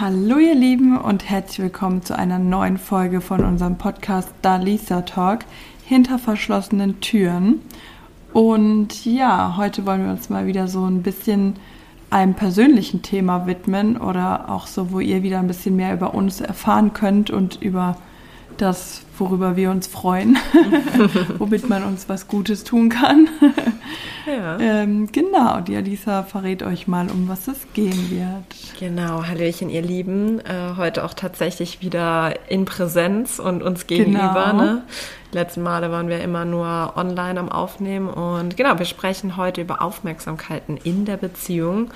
Hallo ihr Lieben und herzlich willkommen zu einer neuen Folge von unserem Podcast Dalisa Talk hinter verschlossenen Türen. Und ja, heute wollen wir uns mal wieder so ein bisschen einem persönlichen Thema widmen oder auch so, wo ihr wieder ein bisschen mehr über uns erfahren könnt und über das, worüber wir uns freuen, womit man uns was Gutes tun kann. Ja. ähm, genau, die Alisa verrät euch mal, um was es gehen wird. Genau, Hallöchen, ihr Lieben. Äh, heute auch tatsächlich wieder in Präsenz und uns gegenüber. Genau. Ne? Die letzten Male waren wir immer nur online am Aufnehmen und genau, wir sprechen heute über Aufmerksamkeiten in der Beziehung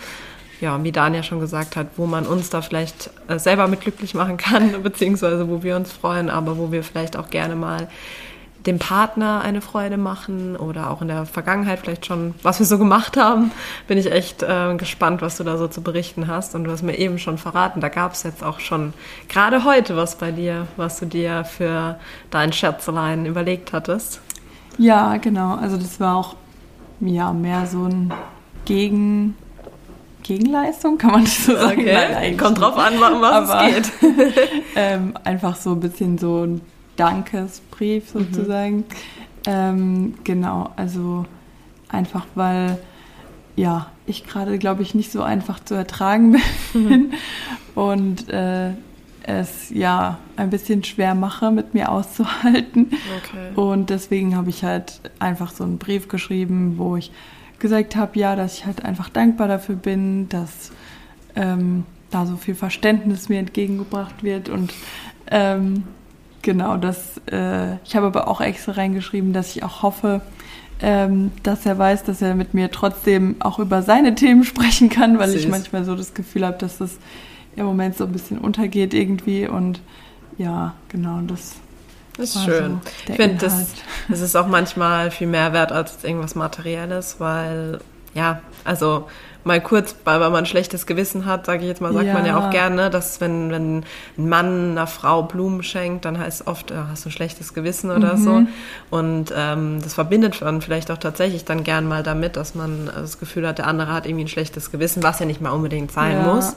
ja, wie Daniel schon gesagt hat, wo man uns da vielleicht äh, selber mit glücklich machen kann, beziehungsweise wo wir uns freuen, aber wo wir vielleicht auch gerne mal dem Partner eine Freude machen oder auch in der Vergangenheit vielleicht schon, was wir so gemacht haben. Bin ich echt äh, gespannt, was du da so zu berichten hast. Und du hast mir eben schon verraten, da gab es jetzt auch schon gerade heute was bei dir, was du dir für dein Scherzelein überlegt hattest. Ja, genau. Also das war auch ja, mehr so ein Gegen Gegenleistung, kann man das so sagen? Okay. Nein, Kommt drauf an, was Aber, es geht. ähm, einfach so ein bisschen so ein Dankesbrief mhm. sozusagen. Mhm. Ähm, genau, also einfach weil ja, ich gerade, glaube ich, nicht so einfach zu ertragen bin mhm. und äh, es ja ein bisschen schwer mache, mit mir auszuhalten. Okay. Und deswegen habe ich halt einfach so einen Brief geschrieben, wo ich gesagt habe, ja, dass ich halt einfach dankbar dafür bin, dass ähm, da so viel Verständnis mir entgegengebracht wird und ähm, genau, das. Äh, ich habe aber auch extra reingeschrieben, dass ich auch hoffe, ähm, dass er weiß, dass er mit mir trotzdem auch über seine Themen sprechen kann, weil Süß. ich manchmal so das Gefühl habe, dass das im Moment so ein bisschen untergeht irgendwie und ja, genau, das das ist schön. So ich finde, das, das ist auch manchmal viel mehr wert als irgendwas Materielles, weil, ja, also mal kurz, weil man ein schlechtes Gewissen hat, sage ich jetzt mal, sagt ja. man ja auch gerne, dass wenn, wenn ein Mann einer Frau Blumen schenkt, dann heißt es oft, ja, hast du ein schlechtes Gewissen oder mhm. so. Und ähm, das verbindet man vielleicht auch tatsächlich dann gern mal damit, dass man das Gefühl hat, der andere hat irgendwie ein schlechtes Gewissen, was ja nicht mal unbedingt sein ja. muss.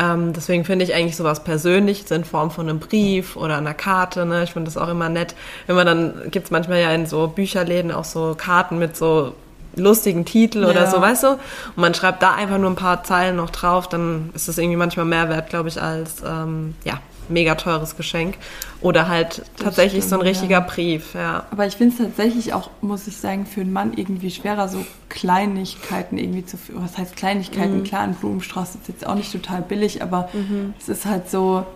Ähm, deswegen finde ich eigentlich sowas Persönliches in Form von einem Brief oder einer Karte. Ne? Ich finde das auch immer nett. Wenn man dann, gibt es manchmal ja in so Bücherläden auch so Karten mit so lustigen Titel ja. oder so, weißt du? Und man schreibt da einfach nur ein paar Zeilen noch drauf, dann ist das irgendwie manchmal mehr wert, glaube ich, als ähm, ja, mega teures Geschenk. Oder halt das tatsächlich stimmt, so ein richtiger ja. Brief, ja. Aber ich finde es tatsächlich auch, muss ich sagen, für einen Mann irgendwie schwerer, so Kleinigkeiten irgendwie zu führen. Was heißt Kleinigkeiten? Mhm. Klar, ein Blumenstrauß ist jetzt auch nicht total billig, aber mhm. es ist halt so,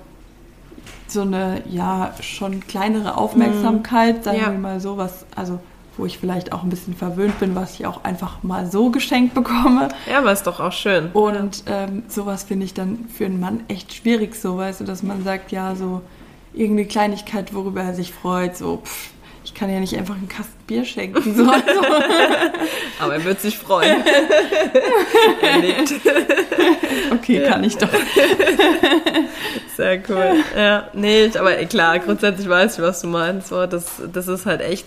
so eine, ja, schon kleinere Aufmerksamkeit, mhm. sagen ja. wir mal so, was, also wo ich vielleicht auch ein bisschen verwöhnt bin, was ich auch einfach mal so geschenkt bekomme. Ja, aber ist doch auch schön. Und ähm, sowas finde ich dann für einen Mann echt schwierig, so weißt du, dass man sagt, ja, so irgendeine Kleinigkeit, worüber er sich freut, so pff, ich kann ja nicht einfach einen Kasten Bier schenken. So, also. aber er wird sich freuen. er lebt. Okay, ja. kann ich doch. Sehr cool. Ja, nee, aber klar, grundsätzlich weiß ich, was du meinst. So, das, das ist halt echt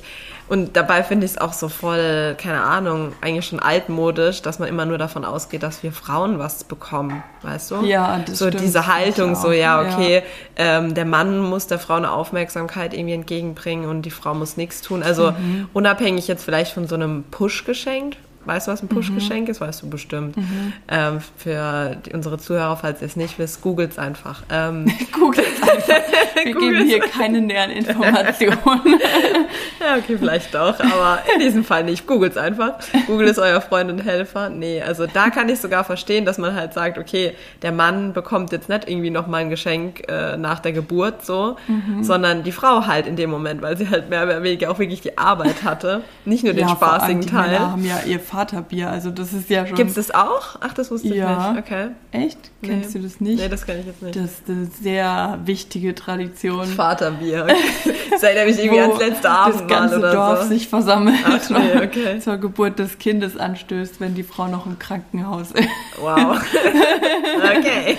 und dabei finde ich es auch so voll, keine Ahnung, eigentlich schon altmodisch, dass man immer nur davon ausgeht, dass wir Frauen was bekommen, weißt du? Ja, das So stimmt, diese Haltung, so ja, okay, ja. Ähm, der Mann muss der Frau eine Aufmerksamkeit irgendwie entgegenbringen und die Frau muss nichts tun. Also mhm. unabhängig jetzt vielleicht von so einem Push-Geschenk, Weißt du, was ein Push-Geschenk mhm. ist? Weißt du bestimmt. Mhm. Ähm, für die, unsere Zuhörer, falls ihr es nicht wisst, googelt es einfach. Ähm, googelt es einfach. Wir geben hier keine näheren Informationen. ja, okay, vielleicht doch, aber in diesem Fall nicht. Googelt es einfach. Google ist euer Freund und Helfer. Nee, also da kann ich sogar verstehen, dass man halt sagt, okay, der Mann bekommt jetzt nicht irgendwie nochmal ein Geschenk äh, nach der Geburt so, mhm. sondern die Frau halt in dem Moment, weil sie halt mehr oder weniger auch wirklich die Arbeit hatte. Nicht nur den ja, spaßigen Teil. Männer haben ja ihr Vaterbier. Also das ist ja schon. Gibt es das auch? Ach, das wusste ja. ich nicht. Okay. Echt? Nee. Kennst du das nicht? Nee, das kenne ich jetzt nicht. Das ist eine sehr wichtige Tradition. Vaterbier. Okay. das erinnert mich irgendwie ans letzte Abend. Das ganze oder Dorf so. sich versammelt Ach, nee, okay. zur Geburt des Kindes anstößt, wenn die Frau noch im Krankenhaus ist. Wow. okay.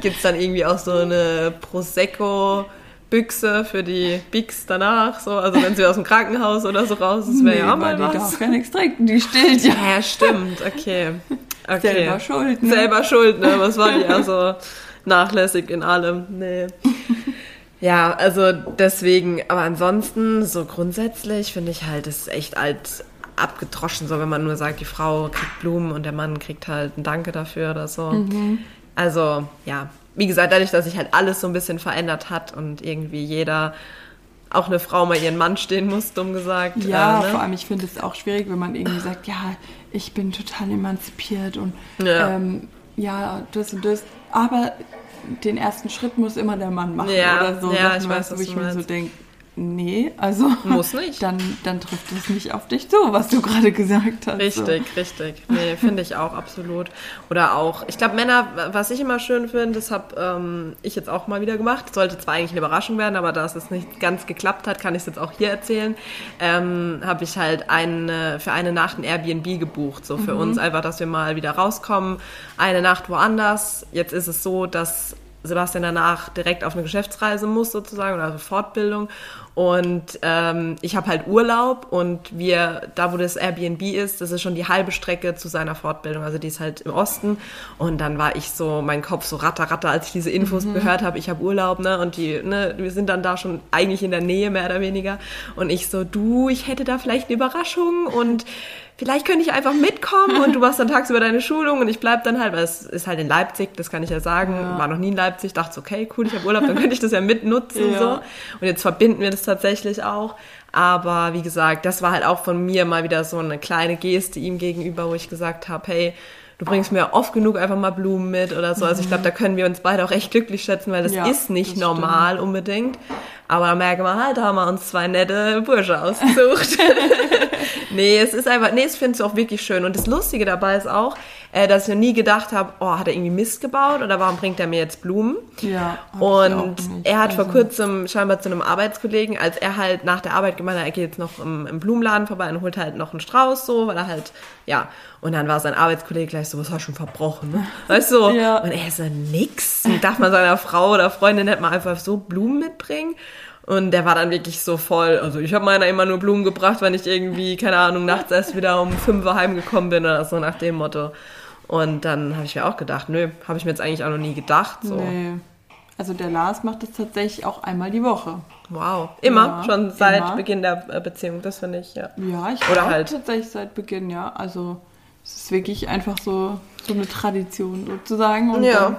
Gibt es dann irgendwie auch so eine Prosecco? Büchse für die Bigs danach, so, also wenn sie aus dem Krankenhaus oder so raus ist, wäre nee, ja auch mal was. Die darf gar nichts trinken, die stillt ja. Ja, stimmt, okay. okay. Selber schuld, ne? Selber schuld, ne, was war die, also, nachlässig in allem. Nee. ja, also deswegen, aber ansonsten, so grundsätzlich finde ich halt, es ist echt alt abgedroschen, so wenn man nur sagt, die Frau kriegt Blumen und der Mann kriegt halt ein Danke dafür oder so. Mhm. Also, ja, wie gesagt, dadurch, dass sich halt alles so ein bisschen verändert hat und irgendwie jeder auch eine Frau mal ihren Mann stehen muss, dumm gesagt. Ja, äh, ne? vor allem, ich finde es auch schwierig, wenn man irgendwie sagt, ja, ich bin total emanzipiert und ja, ähm, ja das und das. Aber den ersten Schritt muss immer der Mann machen ja, oder so. Ja, ich weiß, was wo ich mir so denke, nee, also muss nicht. Dann, dann trifft es nicht auf dich zu, was du gerade gesagt hast. Richtig, so. richtig. Nee, finde ich auch absolut. Oder auch, ich glaube, Männer, was ich immer schön finde, das habe ähm, ich jetzt auch mal wieder gemacht. Sollte zwar eigentlich eine Überraschung werden, aber da es nicht ganz geklappt hat, kann ich es jetzt auch hier erzählen. Ähm, habe ich halt eine, für eine Nacht ein Airbnb gebucht, so für mhm. uns einfach, dass wir mal wieder rauskommen. Eine Nacht woanders. Jetzt ist es so, dass Sebastian danach direkt auf eine Geschäftsreise muss sozusagen oder also Fortbildung und ähm, ich habe halt Urlaub und wir, da wo das Airbnb ist, das ist schon die halbe Strecke zu seiner Fortbildung. Also die ist halt im Osten. Und dann war ich so, mein Kopf so ratter, ratter, als ich diese Infos mhm. gehört habe, ich habe Urlaub, ne? Und die, ne, wir sind dann da schon eigentlich in der Nähe, mehr oder weniger. Und ich so, du, ich hätte da vielleicht eine Überraschung und vielleicht könnte ich einfach mitkommen und du machst dann tagsüber deine Schulung und ich bleib dann halt, weil es ist halt in Leipzig, das kann ich ja sagen, ja. war noch nie in Leipzig, dachte okay, cool, ich habe Urlaub, dann könnte ich das ja mitnutzen ja. so. Und jetzt verbinden wir das tatsächlich auch. Aber wie gesagt, das war halt auch von mir mal wieder so eine kleine Geste ihm gegenüber, wo ich gesagt habe, hey, du bringst mir oft genug einfach mal Blumen mit oder so. Also ich glaube, da können wir uns beide auch echt glücklich schätzen, weil das ja, ist nicht das normal stimmt. unbedingt. Aber da merken wir halt, da haben wir uns zwei nette Bursche ausgesucht. nee, es ist einfach, nee, es finde ich auch wirklich schön. Und das Lustige dabei ist auch, äh, dass ich noch nie gedacht habe, oh, hat er irgendwie Mist gebaut oder warum bringt er mir jetzt Blumen? Ja. Und er hat also. vor kurzem scheinbar zu einem Arbeitskollegen, als er halt nach der Arbeit gemeint hat, er geht jetzt noch im, im Blumenladen vorbei und holt halt noch einen Strauß so, weil er halt, ja. Und dann war sein Arbeitskollege gleich so, was hast du schon verbrochen? Ne? Weißt du? ja. Und er ist so, nix. Darf man seiner Frau oder Freundin nicht mal einfach so Blumen mitbringen? Und der war dann wirklich so voll. Also ich habe meiner immer nur Blumen gebracht, wenn ich irgendwie, keine Ahnung, nachts erst wieder um 5 Uhr heimgekommen bin oder so nach dem Motto. Und dann habe ich mir auch gedacht, nö, habe ich mir jetzt eigentlich auch noch nie gedacht. So. Nee. Also der Lars macht das tatsächlich auch einmal die Woche. Wow. Immer? Ja, schon seit immer. Beginn der äh, Beziehung, das finde ich, ja. Ja, ich Oder halt. tatsächlich seit Beginn, ja. Also es ist wirklich einfach so, so eine Tradition sozusagen. Und ja.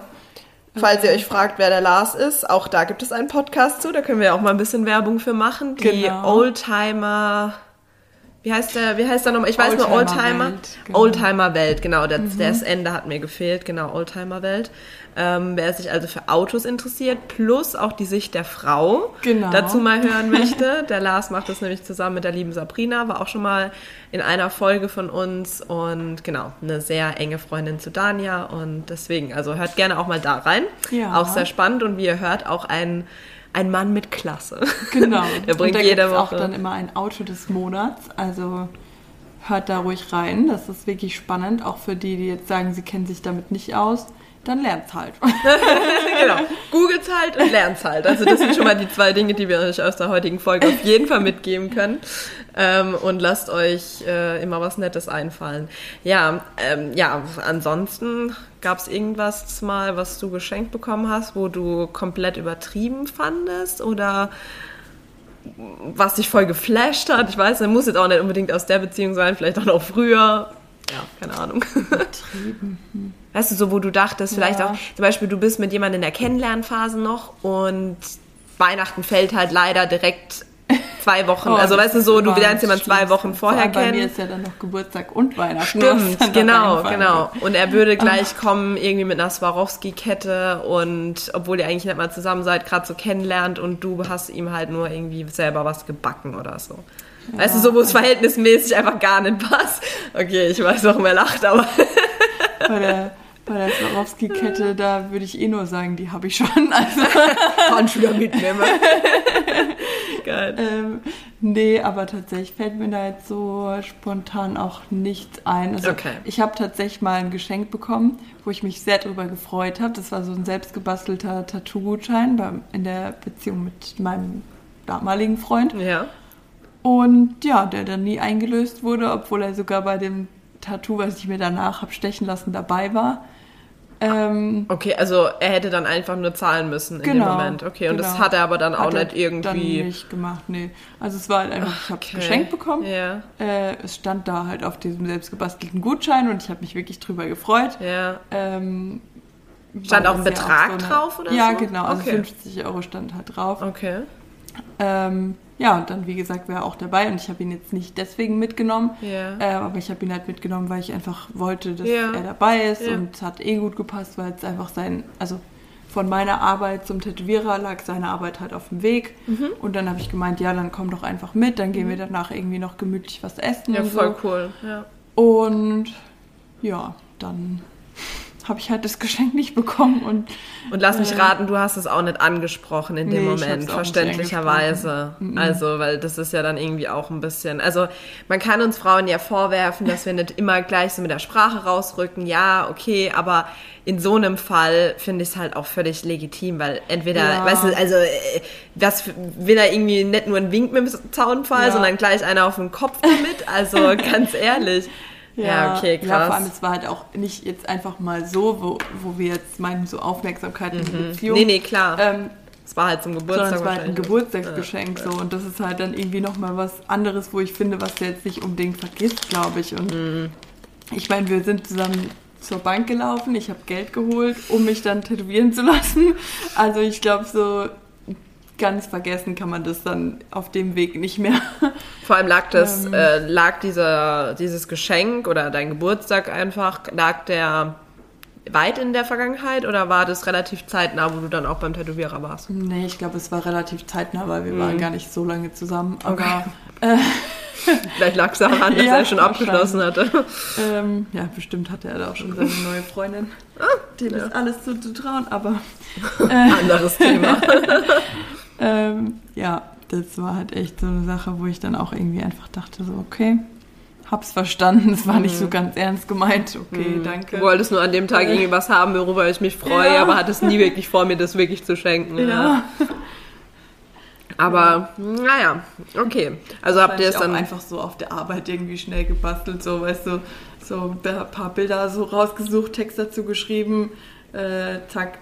Falls ihr euch fragt, wer der Lars ist, auch da gibt es einen Podcast zu, da können wir auch mal ein bisschen Werbung für machen. Die genau. Oldtimer wie heißt der, wie heißt der nochmal? Ich weiß Oldtimer nur Oldtimer. Welt, genau. Oldtimer Welt, genau. Das, mhm. das Ende hat mir gefehlt, genau, Oldtimer Welt. Ähm, wer sich also für Autos interessiert, plus auch die Sicht der Frau genau. dazu mal hören möchte. Der Lars macht das nämlich zusammen mit der lieben Sabrina, war auch schon mal in einer Folge von uns und genau, eine sehr enge Freundin zu Dania und deswegen, also hört gerne auch mal da rein. Ja. Auch sehr spannend und wie ihr hört, auch ein ein Mann mit Klasse. Genau. Der bringt und da jede Woche. auch dann immer ein Auto des Monats. Also hört da ruhig rein. Das ist wirklich spannend, auch für die, die jetzt sagen, sie kennen sich damit nicht aus dann lernt's halt. genau. Googles halt und lernt's halt. Also das sind schon mal die zwei Dinge, die wir euch aus der heutigen Folge auf jeden Fall mitgeben können. Ähm, und lasst euch äh, immer was Nettes einfallen. Ja, ähm, ja, ansonsten gab es irgendwas mal, was du geschenkt bekommen hast, wo du komplett übertrieben fandest oder was dich voll geflasht hat? Ich weiß, es muss jetzt auch nicht unbedingt aus der Beziehung sein, vielleicht auch noch früher. Ja, keine Ahnung. Übertrieben. Hm. Weißt du, so wo du dachtest, vielleicht ja. auch, zum Beispiel, du bist mit jemandem in der Kennenlernphase noch und Weihnachten fällt halt leider direkt zwei Wochen. Oh, also weißt du so, du lernst jemanden zwei Wochen vorher kennen. Bei mir ist ja dann noch Geburtstag und Weihnachten. Stimmt, genau, genau. Und er würde gleich Ach. kommen irgendwie mit einer Swarovski-Kette und obwohl ihr eigentlich nicht mal zusammen seid, gerade so kennenlernt und du hast ihm halt nur irgendwie selber was gebacken oder so. Ja. Weißt du, so wo es verhältnismäßig einfach gar nicht passt. Okay, ich weiß, warum er lacht, aber... Bei der Swarovski-Kette, da würde ich eh nur sagen, die habe ich schon. Also. Da mitnehmen. Geil. Ähm, nee, aber tatsächlich fällt mir da jetzt so spontan auch nichts ein. Also okay. ich habe tatsächlich mal ein Geschenk bekommen, wo ich mich sehr darüber gefreut habe. Das war so ein selbstgebastelter Tattoo-Gutschein in der Beziehung mit meinem damaligen Freund. Ja. Und ja, der dann nie eingelöst wurde, obwohl er sogar bei dem Tattoo, was ich mir danach habe stechen lassen, dabei war. Ähm, okay, also er hätte dann einfach nur zahlen müssen in genau, dem Moment. Okay, und genau. das hat er aber dann auch nicht irgendwie. Dann nicht gemacht, nee. Also es war halt einfach, ich habe es geschenkt bekommen. Ja. Äh, es stand da halt auf diesem selbstgebastelten Gutschein und ich habe mich wirklich drüber gefreut. Ja. Ähm, stand auch ein Betrag ja auch so eine, drauf oder ja, so? Ja, genau, also okay. 50 Euro stand halt drauf. Okay. Ähm, ja, und dann, wie gesagt, wäre er auch dabei und ich habe ihn jetzt nicht deswegen mitgenommen, ja. äh, aber ich habe ihn halt mitgenommen, weil ich einfach wollte, dass ja. er dabei ist ja. und es hat eh gut gepasst, weil es einfach sein, also von meiner Arbeit zum Tätowierer lag seine Arbeit halt auf dem Weg mhm. und dann habe ich gemeint, ja, dann komm doch einfach mit, dann gehen mhm. wir danach irgendwie noch gemütlich was essen ja, und voll so. cool, ja. Und ja, dann habe ich halt das Geschenk nicht bekommen. Und, und lass mich äh, raten, du hast es auch nicht angesprochen in dem nee, Moment, verständlicherweise. Mhm. Also, weil das ist ja dann irgendwie auch ein bisschen. Also, man kann uns Frauen ja vorwerfen, dass wir nicht immer gleich so mit der Sprache rausrücken. Ja, okay, aber in so einem Fall finde ich es halt auch völlig legitim, weil entweder, ja. weißt du, also äh, was will er irgendwie nicht nur einen Wink mit dem Zaunfall, ja. sondern gleich einer auf den Kopf damit? Also ganz ehrlich. Ja, okay, krass. Ja, vor allem, es war halt auch nicht jetzt einfach mal so, wo, wo wir jetzt meinen, so Aufmerksamkeit in mhm. Beziehung. Nee, nee, klar. Ähm, es war halt zum Geburtstag. Sondern es war halt ein Geburtstagsgeschenk ja, so. Und das ist halt dann irgendwie nochmal was anderes, wo ich finde, was der jetzt nicht unbedingt vergisst, glaube ich. Und mhm. ich meine, wir sind zusammen zur Bank gelaufen, ich habe Geld geholt, um mich dann tätowieren zu lassen. Also ich glaube so, ganz vergessen kann man das dann auf dem Weg nicht mehr. Vor allem lag das, ähm, äh, lag dieser, dieses Geschenk oder dein Geburtstag einfach, lag der weit in der Vergangenheit oder war das relativ zeitnah, wo du dann auch beim Tätowierer warst? Nee, ich glaube, es war relativ zeitnah, weil wir mhm. waren gar nicht so lange zusammen. Aber okay. äh, Vielleicht lag es daran, dass ja, er schon abgeschlossen hatte. Ähm, ja, bestimmt hatte er da auch schon seine neue Freundin. Ah, Dem ja. ist alles zuzutrauen, aber. Äh, Anderes Thema. Ähm, ja, das war halt echt so eine Sache, wo ich dann auch irgendwie einfach dachte, so, okay, hab's verstanden, es war nicht so mhm. ganz ernst gemeint, okay, mhm. danke. Du wolltest nur an dem Tag irgendwie was haben, worüber ich mich freue, ja. aber hattest nie wirklich vor, mir das wirklich zu schenken. Ja. ja. Aber, naja, okay. Also habt ihr es dann. einfach so auf der Arbeit irgendwie schnell gebastelt, so, weißt du, so ein paar Bilder so rausgesucht, Text dazu geschrieben, äh, zack,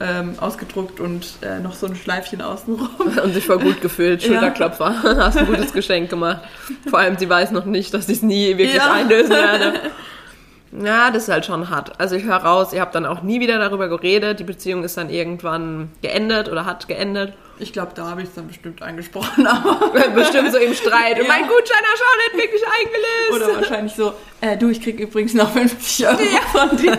ähm, ausgedruckt und äh, noch so ein Schleifchen außenrum. Und sich voll gut gefühlt, Schulterklopfer. Ja. Hast ein gutes Geschenk gemacht. Vor allem, sie weiß noch nicht, dass ich es nie wirklich ja. einlösen werde. Ja, das ist halt schon hart. Also ich höre raus, ihr habt dann auch nie wieder darüber geredet. Die Beziehung ist dann irgendwann geendet oder hat geendet. Ich glaube, da habe ich es dann bestimmt angesprochen. Aber bestimmt so im Streit. Ja. Und mein Gutschein hat schon nicht wirklich eingelöst. Oder wahrscheinlich so, äh, du, ich krieg übrigens noch 50 Euro ja. von dir.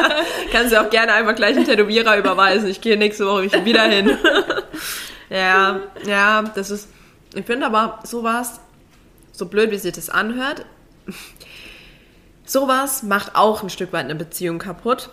Kannst du auch gerne einfach gleich einen Tätowierer überweisen. Ich gehe nächste Woche wieder hin. ja, ja, das ist... Ich finde aber sowas, so blöd wie sich das anhört, sowas macht auch ein Stück weit eine Beziehung kaputt.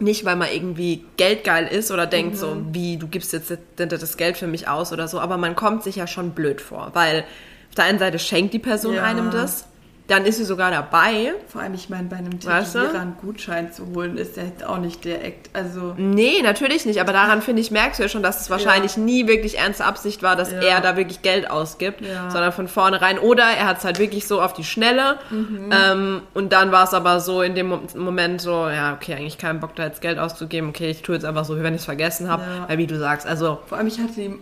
Nicht, weil man irgendwie geldgeil ist oder denkt mhm. so, wie, du gibst jetzt das Geld für mich aus oder so, aber man kommt sich ja schon blöd vor, weil auf der einen Seite schenkt die Person ja. einem das dann ist sie sogar dabei. Vor allem, ich meine, bei einem Tätowierer einen Gutschein zu holen, ist ja jetzt auch nicht der Act. Also nee, natürlich nicht. Aber daran, finde ich, merkst du ja schon, dass es wahrscheinlich ja. nie wirklich ernste Absicht war, dass ja. er da wirklich Geld ausgibt, ja. sondern von vornherein. Oder er hat es halt wirklich so auf die Schnelle. Mhm. Ähm, und dann war es aber so in dem Moment so, ja, okay, eigentlich keinen Bock, da jetzt Geld auszugeben. Okay, ich tue jetzt einfach so, wenn ich es vergessen habe. Weil, wie du sagst, also... Vor allem, ich hatte ihm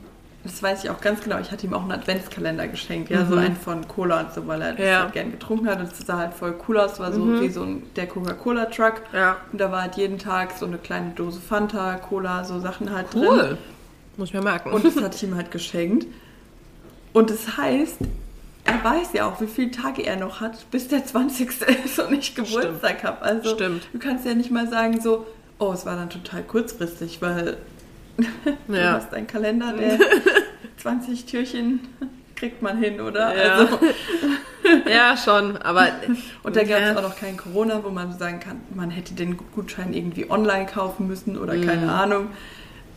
das weiß ich auch ganz genau, ich hatte ihm auch einen Adventskalender geschenkt, ja, mhm. so einen von Cola und so, weil er das ja. halt gern getrunken hat und es sah halt voll cool aus, war so mhm. wie so ein, der Coca-Cola-Truck ja. und da war halt jeden Tag so eine kleine Dose Fanta, Cola, so Sachen halt cool. drin. Cool, muss ich mir merken. Und das hatte ich ihm halt geschenkt und das heißt, er weiß ja auch, wie viele Tage er noch hat, bis der 20. ist und ich Geburtstag habe. Also Stimmt. du kannst ja nicht mal sagen so, oh, es war dann total kurzfristig, weil du ja. hast einen Kalender, der 20 Türchen kriegt man hin, oder? Ja, also. ja schon, aber... Und da gab es auch noch kein Corona, wo man sagen kann, man hätte den Gutschein irgendwie online kaufen müssen oder mhm. keine Ahnung.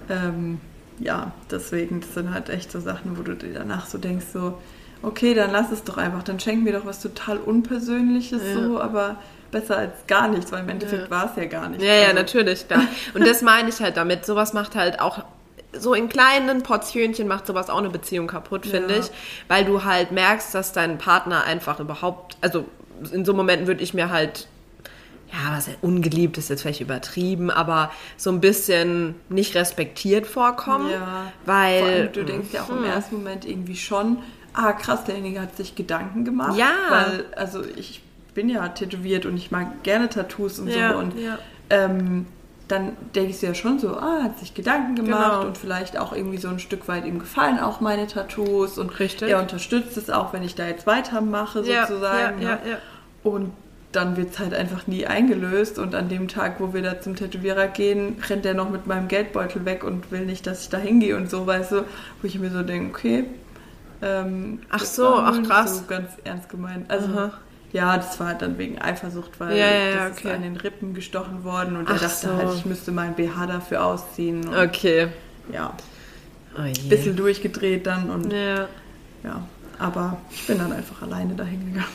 Ähm, ja, deswegen, das sind halt echt so Sachen, wo du dir danach so denkst, so, okay, dann lass es doch einfach, dann schenk mir doch was total Unpersönliches ja. so, aber besser als gar nichts, weil im Endeffekt ja. war es ja gar nicht. Ja, also. ja, natürlich, klar. Und das meine ich halt damit. Sowas macht halt auch so in kleinen Portionchen macht sowas auch eine Beziehung kaputt, finde ja. ich, weil du halt merkst, dass dein Partner einfach überhaupt, also in so Momenten würde ich mir halt ja, was ungeliebt ist jetzt vielleicht übertrieben, aber so ein bisschen nicht respektiert vorkommen. Ja. Weil. Vor allem, du denkst ja auch hm. im ersten Moment irgendwie schon, ah krass, derjenige hat sich Gedanken gemacht. Ja. Weil, also ich bin ja tätowiert und ich mag gerne Tattoos und ja, so. Und ja. ähm, dann denke ich ja schon so, ah, hat sich Gedanken gemacht genau. und vielleicht auch irgendwie so ein Stück weit ihm gefallen auch meine Tattoos und Richtig. er unterstützt es auch, wenn ich da jetzt weitermache sozusagen. Ja, ja, ne? ja, und dann wird es halt einfach nie eingelöst und an dem Tag, wo wir da zum Tätowierer gehen, rennt er noch mit meinem Geldbeutel weg und will nicht, dass ich da hingehe und so, weißt du, wo ich mir so denke, okay. Ähm, ach so, ach krass. So ganz ernst gemeint. Also, Aha. Ja, das war halt dann wegen Eifersucht, weil ja, ja, das okay. ist an den Rippen gestochen worden und ach er dachte so. halt, ich müsste meinen BH dafür ausziehen. Okay. Ja. Oh je. Bisschen durchgedreht dann und ja. ja. Aber ich bin dann einfach alleine dahin gegangen.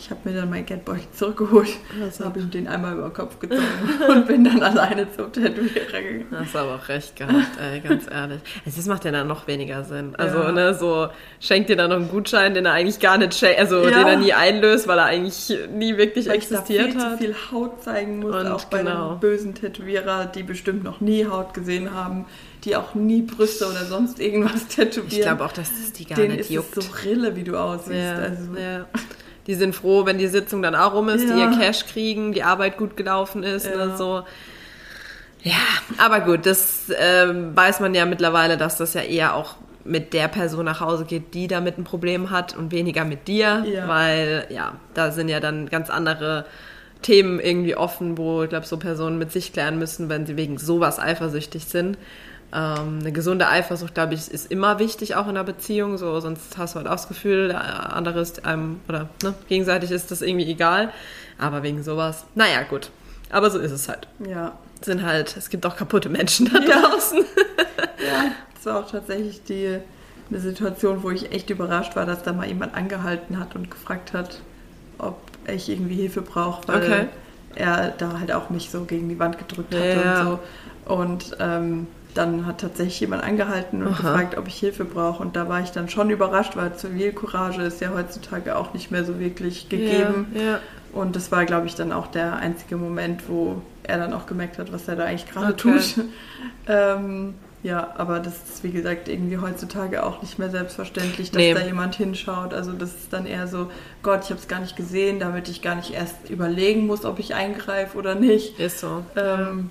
Ich habe mir dann mein Geldbeutel zurückgeholt, also. habe ihm den einmal über den Kopf gezogen und bin dann alleine zum Tätowierer gegangen. Hast aber auch recht gehabt, ey, ganz ehrlich. Also das macht ja dann noch weniger Sinn. Also, ja. ne, so schenkt dir dann noch einen Gutschein, den er eigentlich gar nicht schenkt, also ja. den er nie einlöst, weil er eigentlich nie wirklich weil existiert ich da viel hat. Viel Haut zeigen muss, und auch bei genau. den bösen Tätowierer, die bestimmt noch nie Haut gesehen haben die auch nie Brüste oder sonst irgendwas tätowieren. Ich glaube auch, dass das die gar Denen nicht juckt. ist es so Rille, wie du aussiehst. Ja, also. ja. Die sind froh, wenn die Sitzung dann auch rum ist, ja. die ihr Cash kriegen, die Arbeit gut gelaufen ist ja. oder so. Ja, aber gut, das äh, weiß man ja mittlerweile, dass das ja eher auch mit der Person nach Hause geht, die damit ein Problem hat und weniger mit dir, ja. weil ja, da sind ja dann ganz andere Themen irgendwie offen, wo ich glaube, so Personen mit sich klären müssen, wenn sie wegen sowas eifersüchtig sind. Ähm, eine gesunde Eifersucht, glaube ich, ist immer wichtig, auch in einer Beziehung. So, sonst hast du halt auch das Gefühl, der andere ist einem, oder ne, gegenseitig ist das irgendwie egal. Aber wegen sowas, naja, gut. Aber so ist es halt. Ja. Sind halt, es gibt auch kaputte Menschen da draußen. ja, das war auch tatsächlich die, eine Situation, wo ich echt überrascht war, dass da mal jemand angehalten hat und gefragt hat, ob ich irgendwie Hilfe brauche, weil okay. er da halt auch mich so gegen die Wand gedrückt hat ja. und so. Und ähm, dann hat tatsächlich jemand angehalten und Aha. gefragt, ob ich Hilfe brauche. Und da war ich dann schon überrascht, weil Zivilcourage ist ja heutzutage auch nicht mehr so wirklich gegeben. Ja, ja. Und das war, glaube ich, dann auch der einzige Moment, wo er dann auch gemerkt hat, was er da eigentlich gerade okay. tut. ähm, ja, aber das ist, wie gesagt, irgendwie heutzutage auch nicht mehr selbstverständlich, dass nee. da jemand hinschaut. Also das ist dann eher so, Gott, ich habe es gar nicht gesehen, damit ich gar nicht erst überlegen muss, ob ich eingreife oder nicht. Ist so. Ähm,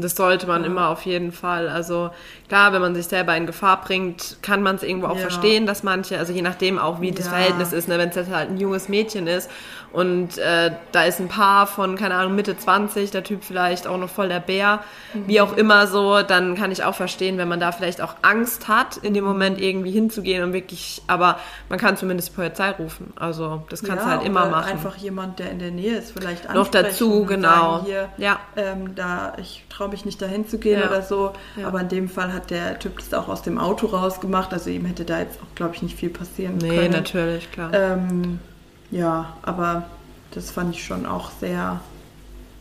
das sollte man ja. immer auf jeden Fall. Also klar, wenn man sich selber in Gefahr bringt, kann man es irgendwo auch ja. verstehen, dass manche, also je nachdem auch, wie das. Verhältnis ist, ne, wenn es jetzt halt ein junges Mädchen ist und äh, da ist ein Paar von, keine Ahnung, Mitte 20, der Typ vielleicht auch noch voll der Bär, mhm. wie auch immer so, dann kann ich auch verstehen, wenn man da vielleicht auch Angst hat, in dem Moment irgendwie hinzugehen und wirklich, aber man kann zumindest die Polizei rufen. Also das kannst du halt immer machen. Einfach jemand, der in der Nähe ist, vielleicht Noch dazu, genau. Sagen, hier, ja. Ähm, da, ich traue mich nicht dahin zu gehen ja. oder so. Ja. Aber in dem Fall hat der Typ das auch aus dem Auto rausgemacht. Also ihm hätte da jetzt auch, glaube ich, nicht viel passieren nee, können. Nee, natürlich, klar. Ähm, ja, aber das fand ich schon auch sehr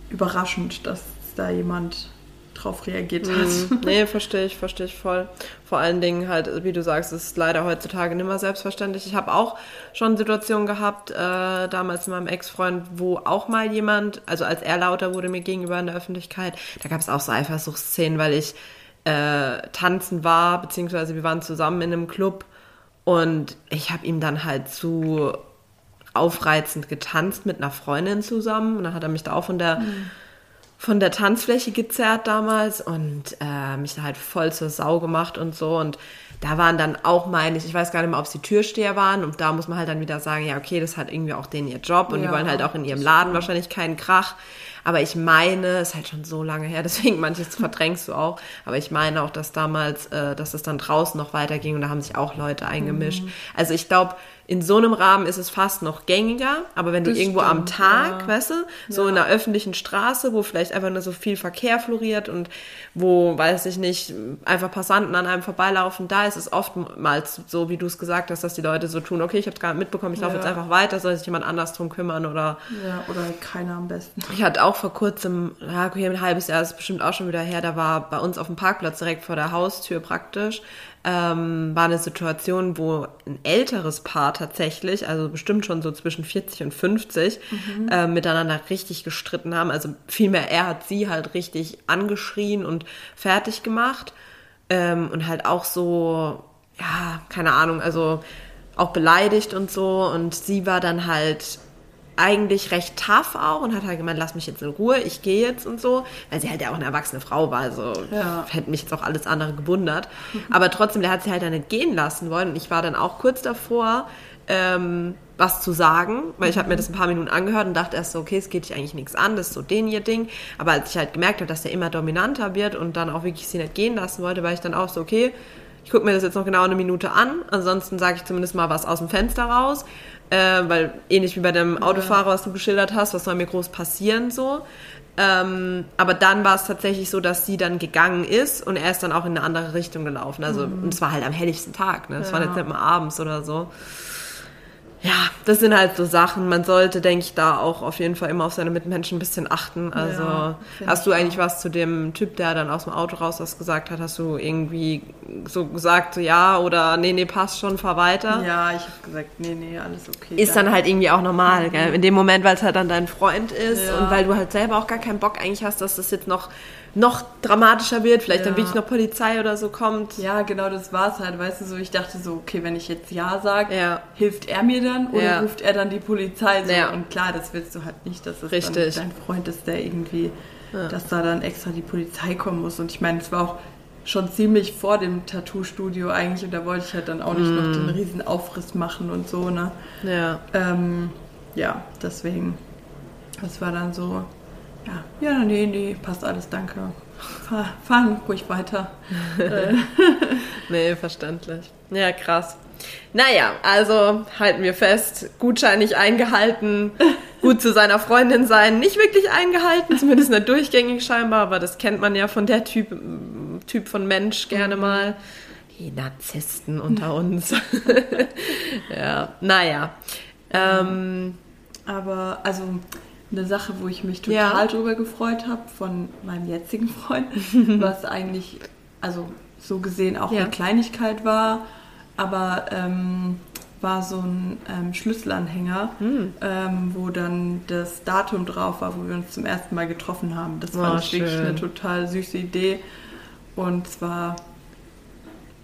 überraschend, dass da jemand drauf reagiert hat. Mm, nee, verstehe ich, verstehe ich voll. Vor allen Dingen halt, wie du sagst, ist leider heutzutage nicht mehr selbstverständlich. Ich habe auch schon Situationen gehabt, äh, damals mit meinem Ex-Freund, wo auch mal jemand, also als er lauter wurde mir gegenüber in der Öffentlichkeit, da gab es auch so Eifersuchtsszenen, weil ich äh, tanzen war, beziehungsweise wir waren zusammen in einem Club und ich habe ihm dann halt zu aufreizend getanzt mit einer Freundin zusammen und dann hat er mich da auch von der mhm von der Tanzfläche gezerrt damals und äh, mich da halt voll zur Sau gemacht und so. Und da waren dann auch, meine ich, ich weiß gar nicht mehr, ob sie Türsteher waren. Und da muss man halt dann wieder sagen, ja, okay, das hat irgendwie auch denen ihr Job und ja, die wollen halt auch in ihrem Laden wahrscheinlich keinen Krach. Aber ich meine, ist halt schon so lange her, deswegen manches verdrängst du auch. Aber ich meine auch, dass damals, äh, dass es dann draußen noch weiterging und da haben sich auch Leute eingemischt. Mhm. Also ich glaube, in so einem Rahmen ist es fast noch gängiger, aber wenn du das irgendwo stimmt, am Tag, ja. weißt du, so ja. in einer öffentlichen Straße, wo vielleicht einfach nur so viel Verkehr floriert und wo, weiß ich nicht, einfach Passanten an einem vorbeilaufen, da ist es oftmals so, wie du es gesagt hast, dass die Leute so tun, okay, ich habe es gar nicht mitbekommen, ich laufe ja. jetzt einfach weiter, soll sich jemand anders drum kümmern oder... Ja, oder keiner am besten. Ich hatte auch vor kurzem, ja, okay, ein halbes Jahr ist bestimmt auch schon wieder her, da war bei uns auf dem Parkplatz direkt vor der Haustür praktisch, ähm, war eine Situation, wo ein älteres Paar tatsächlich, also bestimmt schon so zwischen 40 und 50, mhm. äh, miteinander richtig gestritten haben. Also vielmehr, er hat sie halt richtig angeschrien und fertig gemacht ähm, und halt auch so, ja, keine Ahnung, also auch beleidigt und so. Und sie war dann halt eigentlich recht tough auch und hat halt gemeint, lass mich jetzt in Ruhe, ich gehe jetzt und so, weil sie halt ja auch eine erwachsene Frau war, also ja. hätte mich jetzt auch alles andere gewundert. Aber trotzdem, der hat sie halt dann nicht gehen lassen wollen und ich war dann auch kurz davor, ähm, was zu sagen, weil ich habe mir das ein paar Minuten angehört und dachte erst so, okay, es geht dich eigentlich nichts an, das ist so den ihr Ding. Aber als ich halt gemerkt habe, dass der immer dominanter wird und dann auch wirklich sie nicht gehen lassen wollte, war ich dann auch so, okay, ich gucke mir das jetzt noch genau eine Minute an, ansonsten sage ich zumindest mal was aus dem Fenster raus äh, weil ähnlich wie bei dem Autofahrer, was du geschildert hast, was soll mir groß passieren so. Ähm, aber dann war es tatsächlich so, dass sie dann gegangen ist und er ist dann auch in eine andere Richtung gelaufen. Also mhm. es war halt am helligsten Tag, ne? Es ja. war jetzt nicht mal abends oder so ja, das sind halt so Sachen. Man sollte, denke ich, da auch auf jeden Fall immer auf seine Mitmenschen ein bisschen achten. Also ja, hast du eigentlich auch. was zu dem Typ, der dann aus dem Auto raus was gesagt hat? Hast du irgendwie so gesagt, so ja oder nee, nee, passt schon, fahr weiter? Ja, ich habe gesagt, nee, nee, alles okay. Ist dann halt irgendwie auch normal, mhm. gell? In dem Moment, weil es halt dann dein Freund ist ja. und weil du halt selber auch gar keinen Bock eigentlich hast, dass das jetzt noch noch dramatischer wird, vielleicht ja. dann wirklich noch Polizei oder so kommt. Ja, genau, das war es halt, weißt du, so ich dachte so, okay, wenn ich jetzt Ja sage, ja. hilft er mir dann oder ja. ruft er dann die Polizei so? Ja. Und klar, das willst du halt nicht, dass es Richtig. dein Freund ist, der irgendwie, dass da dann extra die Polizei kommen muss. Und ich meine, es war auch schon ziemlich vor dem Tattoo-Studio eigentlich und da wollte ich halt dann auch nicht mm. noch den riesen Aufriss machen und so, ne? Ja. Ähm, ja, deswegen. Das war dann so, ja, ja, nee, nee, passt alles, danke. Fahr, fahren ruhig weiter. nee, verständlich. Ja, krass. Naja, also halten wir fest, Gutschein nicht eingehalten, gut zu seiner Freundin sein, nicht wirklich eingehalten, zumindest nicht durchgängig scheinbar, aber das kennt man ja von der Typ, typ von Mensch gerne mhm. mal. Die Narzissten unter uns. ja, naja. Ähm, aber also eine Sache, wo ich mich total ja. drüber gefreut habe von meinem jetzigen Freund, was eigentlich, also so gesehen auch ja. eine Kleinigkeit war, aber ähm, war so ein ähm, Schlüsselanhänger, hm. ähm, wo dann das Datum drauf war, wo wir uns zum ersten Mal getroffen haben. Das oh, war wirklich eine total süße Idee. Und zwar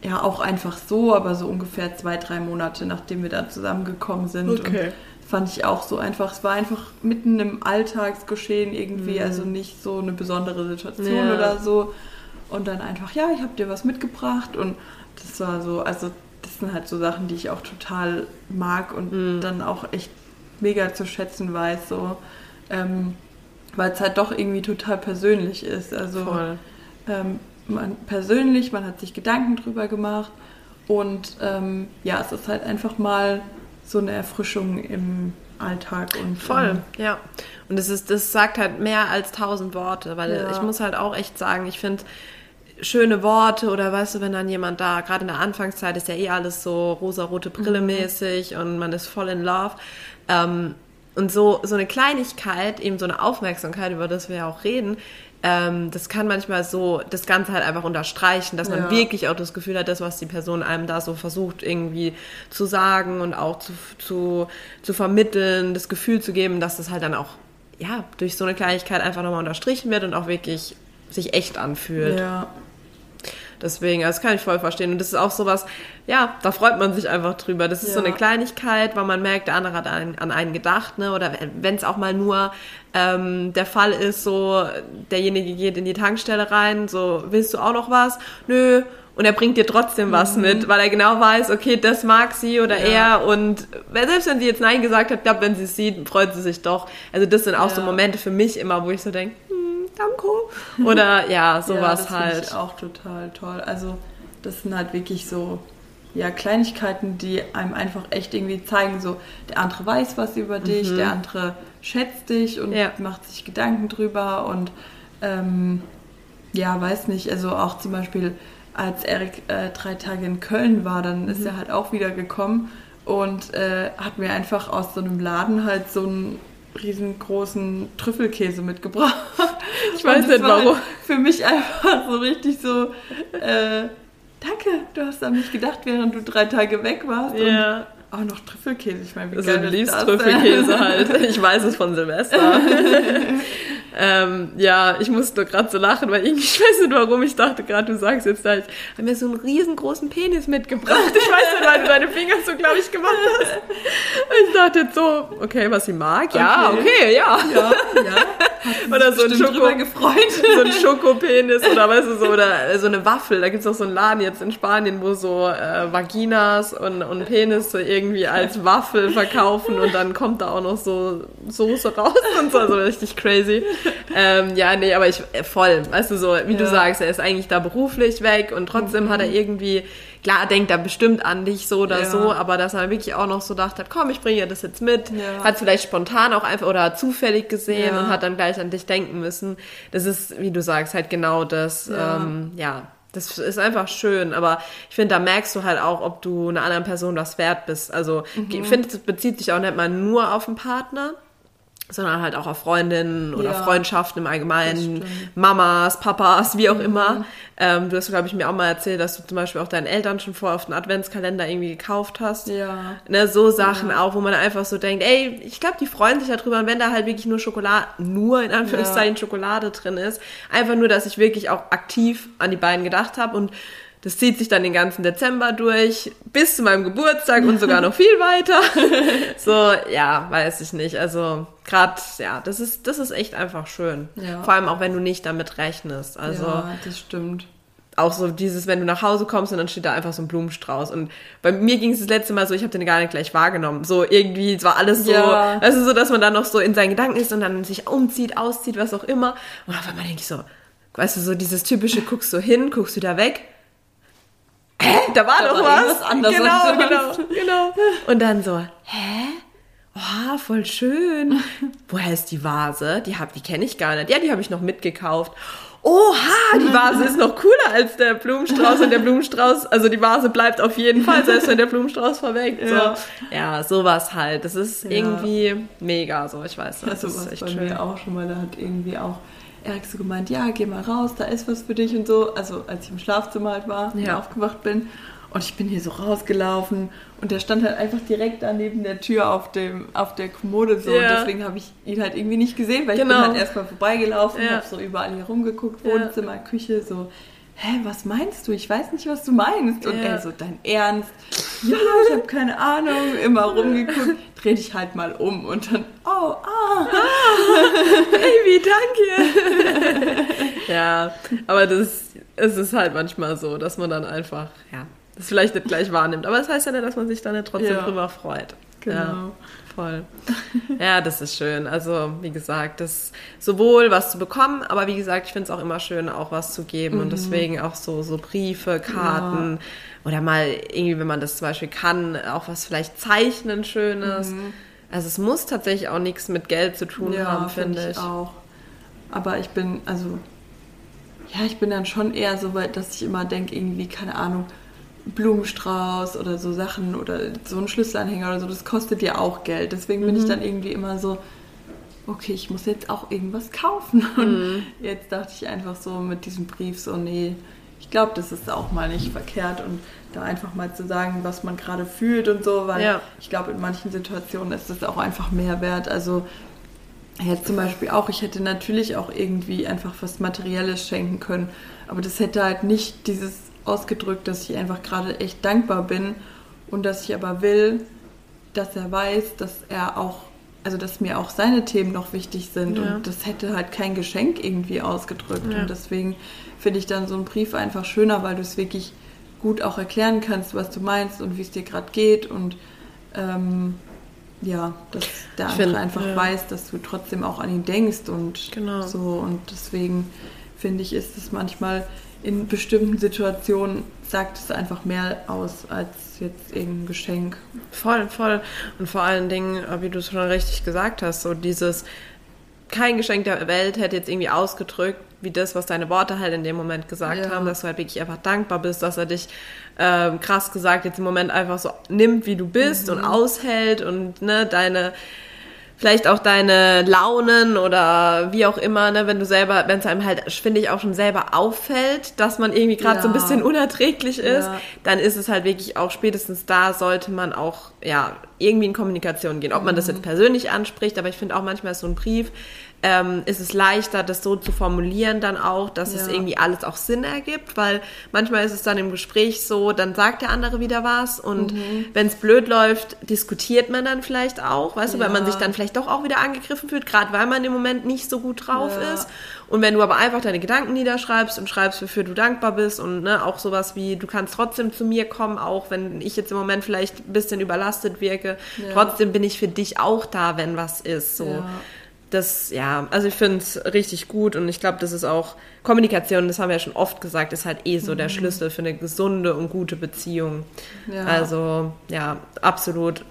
ja auch einfach so, aber so ungefähr zwei, drei Monate, nachdem wir da zusammengekommen sind. Okay. Und fand ich auch so einfach. Es war einfach mitten im Alltagsgeschehen irgendwie, mhm. also nicht so eine besondere Situation ja. oder so. Und dann einfach, ja, ich habe dir was mitgebracht und das war so, also das sind halt so Sachen, die ich auch total mag und mhm. dann auch echt mega zu schätzen weiß, so. Ähm, weil es halt doch irgendwie total persönlich ist. Also ähm, man persönlich, man hat sich Gedanken drüber gemacht und ähm, ja, es ist halt einfach mal so eine Erfrischung im Alltag und voll, ähm, ja. Und das ist, das sagt halt mehr als tausend Worte, weil ja. ich muss halt auch echt sagen, ich finde schöne Worte oder weißt du, wenn dann jemand da, gerade in der Anfangszeit ist ja eh alles so rosa-rote Brille mäßig mhm. und man ist voll in Love. Ähm, und so, so eine Kleinigkeit, eben so eine Aufmerksamkeit, über das wir ja auch reden, ähm, das kann manchmal so das Ganze halt einfach unterstreichen, dass man ja. wirklich auch das Gefühl hat, das, was die Person einem da so versucht irgendwie zu sagen und auch zu, zu, zu vermitteln, das Gefühl zu geben, dass das halt dann auch ja, durch so eine Kleinigkeit einfach nochmal unterstrichen wird und auch wirklich sich echt anfühlt. Ja. Deswegen, also das kann ich voll verstehen. Und das ist auch sowas, ja, da freut man sich einfach drüber. Das ist ja. so eine Kleinigkeit, weil man merkt, der andere hat an, an einen gedacht, ne? Oder wenn es auch mal nur ähm, der Fall ist, so derjenige geht in die Tankstelle rein, so willst du auch noch was? Nö. Und er bringt dir trotzdem was mhm. mit, weil er genau weiß, okay, das mag sie oder ja. er. Und selbst wenn sie jetzt Nein gesagt hat, glaube, wenn sie es sieht, freut sie sich doch. Also das sind auch ja. so Momente für mich immer, wo ich so denke, Danko. Oder ja, sowas ja, das halt. Das ich auch total toll. Also das sind halt wirklich so ja, Kleinigkeiten, die einem einfach echt irgendwie zeigen, so der andere weiß was über dich, mhm. der andere schätzt dich und ja. macht sich Gedanken drüber und ähm, ja, weiß nicht, also auch zum Beispiel als Erik äh, drei Tage in Köln war, dann mhm. ist er halt auch wieder gekommen und äh, hat mir einfach aus so einem Laden halt so ein riesengroßen Trüffelkäse mitgebracht. Ich weiß nicht warum. Für mich einfach so richtig so, äh, danke, du hast an mich gedacht, während du drei Tage weg warst. Ja. Auch noch Trüffelkäse, ich meine, wie also geil du ist liebst? Trüffelkäse halt. Ich weiß es von Silvester. ähm, ja, ich musste gerade so lachen, weil irgendwie, ich weiß nicht warum, ich dachte gerade, du sagst jetzt halt, haben mir so einen riesengroßen Penis mitgebracht. Ich weiß nicht, weil du deine Finger so, glaube ich, gemacht hast. Ich dachte jetzt so, okay, was sie mag, ja, Okay. okay, ja. Ja, ja. Oder so ein, Schoko, gefreut. so ein Schokopenis oder weißt du so, oder äh, so eine Waffel. Da gibt's auch so einen Laden jetzt in Spanien, wo so äh, Vaginas und, und Penis so irgendwie als Waffel verkaufen und dann kommt da auch noch so Soße raus und so, also richtig crazy. Ähm, ja, nee, aber ich äh, voll, weißt du so, wie du Ja. sagst, er ist eigentlich da beruflich weg und trotzdem hat er irgendwie, klar, denkt er bestimmt an dich so oder Ja. so, aber dass er wirklich auch noch so dachte, hat, komm, ich bringe dir das jetzt mit. Ja. Hat vielleicht spontan auch einfach oder zufällig gesehen und hat dann gleich an dich denken müssen. Das ist, wie du sagst, halt genau das. Ähm, ja. Das ist einfach schön, aber ich finde, da merkst du halt auch, ob du einer anderen Person was wert bist. Also Mhm. ich finde, es bezieht sich auch nicht mal nur auf den Partner, sondern halt auch auf Freundinnen oder Ja. Freundschaften im Allgemeinen. Mhm. Mamas, Papas, wie auch immer. Ähm, du hast, glaube ich, mir auch mal erzählt, dass du zum Beispiel auch deinen Eltern schon vorher auf den Adventskalender irgendwie gekauft hast. Ja. Ne, so Sachen auch, wo man einfach so denkt, ey, ich glaube, die freuen sich darüber, und wenn da halt wirklich nur Schokolade, nur in Anführungszeichen Schokolade drin ist, einfach nur, dass ich wirklich auch aktiv an die beiden gedacht habe und das zieht sich dann den ganzen Dezember durch, bis zu meinem Geburtstag und sogar noch viel weiter. So, ja, weiß ich nicht. Also, gerade, ja, das ist, das ist echt einfach schön. Ja. Vor allem auch, wenn du nicht damit rechnest. Also, ja, das stimmt. auch so dieses, wenn du nach Hause kommst und dann steht da einfach so ein Blumenstrauß. Und bei mir ging es das letzte Mal so, ich habe den gar nicht gleich wahrgenommen. So irgendwie, es war alles so, Ja. also so, dass man dann noch so in seinen Gedanken ist und dann sich umzieht, auszieht, was auch immer. Und auf einmal denke ich so, weißt du, so dieses typische, guckst du hin, guckst du da weg. Hä? Da war Da doch war was. anderes genau, genau, genau. Und dann so, hä? Oh, voll schön. Woher ist die Vase? Die, hab- die kenne ich gar nicht. Ja, die habe ich noch mitgekauft. Oha, die Vase ist noch cooler als der Blumenstrauß und der Blumenstrauß, also die Vase bleibt auf jeden Fall, selbst wenn der Blumenstrauß verwelkt. Ja. So. Ja, sowas halt. Das ist Ja. irgendwie mega, so ich weiß. Das Also ist echt bei schön. mir auch schon mal, da hat irgendwie auch Erik so gemeint, ja, geh mal raus, da ist was für dich und so. Also als ich im Schlafzimmer halt war und Ja. aufgewacht bin. Und ich bin hier so rausgelaufen und der stand halt einfach direkt da neben der Tür auf, dem, auf der Kommode so. Ja. Und deswegen habe ich ihn halt irgendwie nicht gesehen, weil ich Genau. bin halt erstmal vorbeigelaufen, Ja. habe so überall hier rumgeguckt. Wohnzimmer, Küche, so. Hä, was meinst du? Ich weiß nicht, was du meinst. Und Ja. er so, dein Ernst? Ja, ich habe keine Ahnung. Immer rumgeguckt. Dreh dich halt mal um. Und dann, oh, ah. Baby, danke. ja, aber das, es ist halt manchmal so, dass man dann einfach, ja, das vielleicht nicht gleich wahrnimmt. Aber das heißt ja nicht, dass man sich dann nicht trotzdem Ja. drüber freut. Genau. Ja, voll. Ja, das ist schön. Also, wie gesagt, das sowohl was zu bekommen, aber wie gesagt, ich finde es auch immer schön, auch was zu geben. Und deswegen auch so, so Briefe, Karten oder mal irgendwie, wenn man das zum Beispiel kann, auch was vielleicht zeichnen Schönes. Also es muss tatsächlich auch nichts mit Geld zu tun haben, finde ich. auch. Aber ich bin, also, ja, ich bin dann schon eher so weit, dass ich immer denke, irgendwie, keine Ahnung, Blumenstrauß oder so Sachen oder so ein Schlüsselanhänger oder so, das kostet ja auch Geld. Deswegen bin Mhm. ich dann irgendwie immer so, okay, ich muss jetzt auch irgendwas kaufen. Und Mhm. jetzt dachte ich einfach so mit diesem Brief so, nee, ich glaube, das ist auch mal nicht verkehrt und da einfach mal zu sagen, was man gerade fühlt und so, weil Ja. ich glaube, in manchen Situationen ist das auch einfach mehr wert. Also Jetzt zum Beispiel auch, ich hätte natürlich auch irgendwie einfach was Materielles schenken können, aber das hätte halt nicht dieses ausgedrückt, dass ich einfach gerade echt dankbar bin und dass ich aber will, dass er weiß, dass er auch, also dass mir auch seine Themen noch wichtig sind Ja. und das hätte halt kein Geschenk irgendwie ausgedrückt Ja. und deswegen finde ich dann so einen Brief einfach schöner, weil du es wirklich gut auch erklären kannst, was du meinst und wie es dir gerade geht und ähm, ja, dass der andere find, einfach ja. weiß, dass du trotzdem auch an ihn denkst und Genau. so. Und deswegen finde ich, ist es manchmal in bestimmten Situationen sagt es einfach mehr aus als jetzt irgendein Geschenk. Voll, voll. Und vor allen Dingen, äh, wie du es schon richtig gesagt hast, so dieses, kein Geschenk der Welt hätte jetzt irgendwie ausgedrückt, wie das, was deine Worte halt in dem Moment gesagt Ja. haben, dass du halt wirklich einfach dankbar bist, dass er dich ähm, krass gesagt jetzt im Moment einfach so nimmt, wie du bist Mhm. und aushält und ne, deine vielleicht auch deine Launen oder wie auch immer, ne, wenn du selber, wenn es einem halt, finde ich, auch schon selber auffällt, dass man irgendwie gerade ja. so ein bisschen unerträglich ist, ja. dann ist es halt wirklich auch spätestens da sollte man auch, ja, irgendwie in Kommunikation gehen. Ob man das mhm. jetzt persönlich anspricht, aber ich finde auch manchmal ist so ein Brief, ähm, ist es leichter, das so zu formulieren dann auch, dass ja. es irgendwie alles auch Sinn ergibt, weil manchmal ist es dann im Gespräch so, dann sagt der andere wieder was und mhm. wenn es blöd läuft, diskutiert man dann vielleicht auch, weißt ja. du, weil man sich dann vielleicht doch auch wieder angegriffen fühlt, gerade weil man im Moment nicht so gut drauf ja. ist. Und wenn du aber einfach deine Gedanken niederschreibst und schreibst, wofür du dankbar bist und ne, auch sowas wie, du kannst trotzdem zu mir kommen, auch wenn ich jetzt im Moment vielleicht ein bisschen überlastet wirke, trotzdem bin ich für dich auch da, wenn was ist. So das, ja, also ich finde es richtig gut und ich glaube, das ist auch Kommunikation, das haben wir ja schon oft gesagt, ist halt eh so mhm. der Schlüssel für eine gesunde und gute Beziehung. Ja. Also, ja, absolut.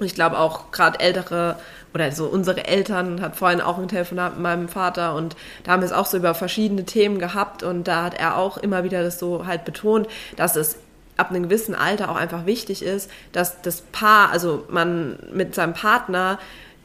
Ich glaube auch gerade ältere oder so unsere Eltern hat vorhin auch ein Telefonat mit meinem Vater und da haben wir es auch so über verschiedene Themen gehabt und da hat er auch immer wieder das so halt betont, dass es ab einem gewissen Alter auch einfach wichtig ist, dass das Paar, also man mit seinem Partner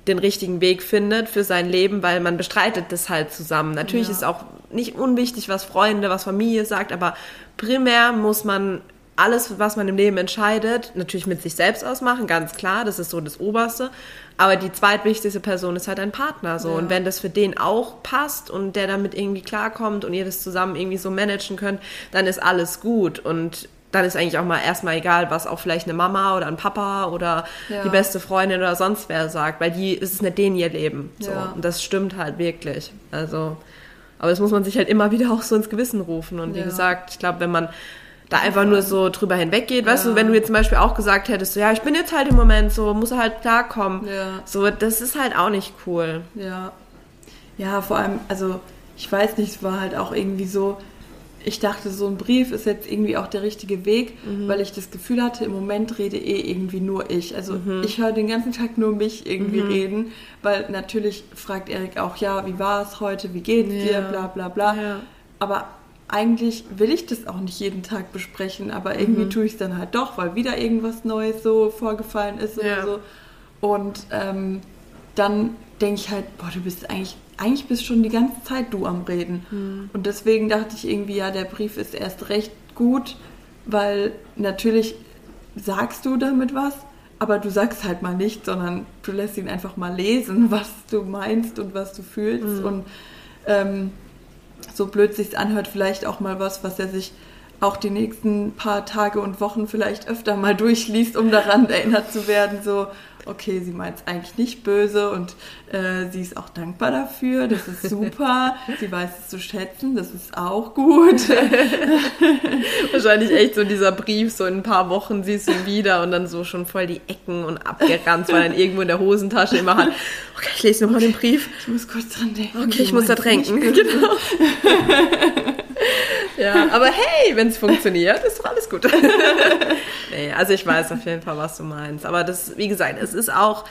den richtigen Weg findet für sein Leben, weil man bestreitet das halt zusammen. Natürlich ja. ist auch nicht unwichtig, was Freunde, was Familie sagt, aber primär muss man alles, was man im Leben entscheidet, natürlich mit sich selbst ausmachen, ganz klar, das ist so das Oberste. Aber die zweitwichtigste Person ist halt ein Partner so. Ja. Und wenn das für den auch passt und der damit irgendwie klarkommt und ihr das zusammen irgendwie so managen könnt, dann ist alles gut. Und dann ist eigentlich auch mal erstmal egal, was auch vielleicht eine Mama oder ein Papa oder ja. die beste Freundin oder sonst wer sagt, weil die ist es nicht denen ihr Leben. So. Ja. Und das stimmt halt wirklich. Also, aber das muss man sich halt immer wieder auch so ins Gewissen rufen. Und wie ja. gesagt, ich glaube, wenn man da einfach nur so drüber hinweggeht, weißt du, wenn du jetzt zum Beispiel auch gesagt hättest, so, ja, ich bin jetzt halt im Moment so, muss halt klarkommen. Ja. So, das ist halt auch nicht cool. Ja. Ja, vor allem, also ich weiß nicht, es war halt auch irgendwie so, ich dachte, so ein Brief ist jetzt irgendwie auch der richtige Weg, mhm. weil ich das Gefühl hatte, im Moment rede eh irgendwie nur ich. Also mhm. ich höre den ganzen Tag nur mich irgendwie mhm. reden, weil natürlich fragt Erik auch, ja, wie war es heute, wie geht's ja. dir, bla bla bla. Ja. Aber eigentlich will ich das auch nicht jeden Tag besprechen, aber irgendwie mhm. tue ich es dann halt doch, weil wieder irgendwas Neues so vorgefallen ist ja. oder so. Und ähm, dann denke ich halt, boah, du bist eigentlich eigentlich bist schon die ganze Zeit du am Reden. Mhm. Und deswegen dachte ich irgendwie, ja, der Brief ist erst recht gut, weil natürlich sagst du damit was, aber du sagst halt mal nicht, sondern du lässt ihn einfach mal lesen, was du meinst und was du fühlst. Mhm. Und ähm, so blöd sich's anhört, vielleicht auch mal was, was er sich auch die nächsten paar Tage und Wochen vielleicht öfter mal durchliest, um daran erinnert zu werden, so, okay, sie meint es eigentlich nicht böse und äh, sie ist auch dankbar dafür, das ist super, sie weiß es zu schätzen, das ist auch gut. Wahrscheinlich echt so dieser Brief, so in ein paar Wochen siehst du ihn wieder und dann so schon voll die Ecken und abgerannt, weil er dann irgendwo in der Hosentasche immer hat, okay, ich lese nochmal den Brief. Ich muss kurz dran denken. Okay, ich muss da tränken. Genau. ja, aber hey, wenn es funktioniert, ist doch alles gut. nee, also ich weiß auf jeden Fall, was du meinst. Aber das, wie gesagt, es ist auch,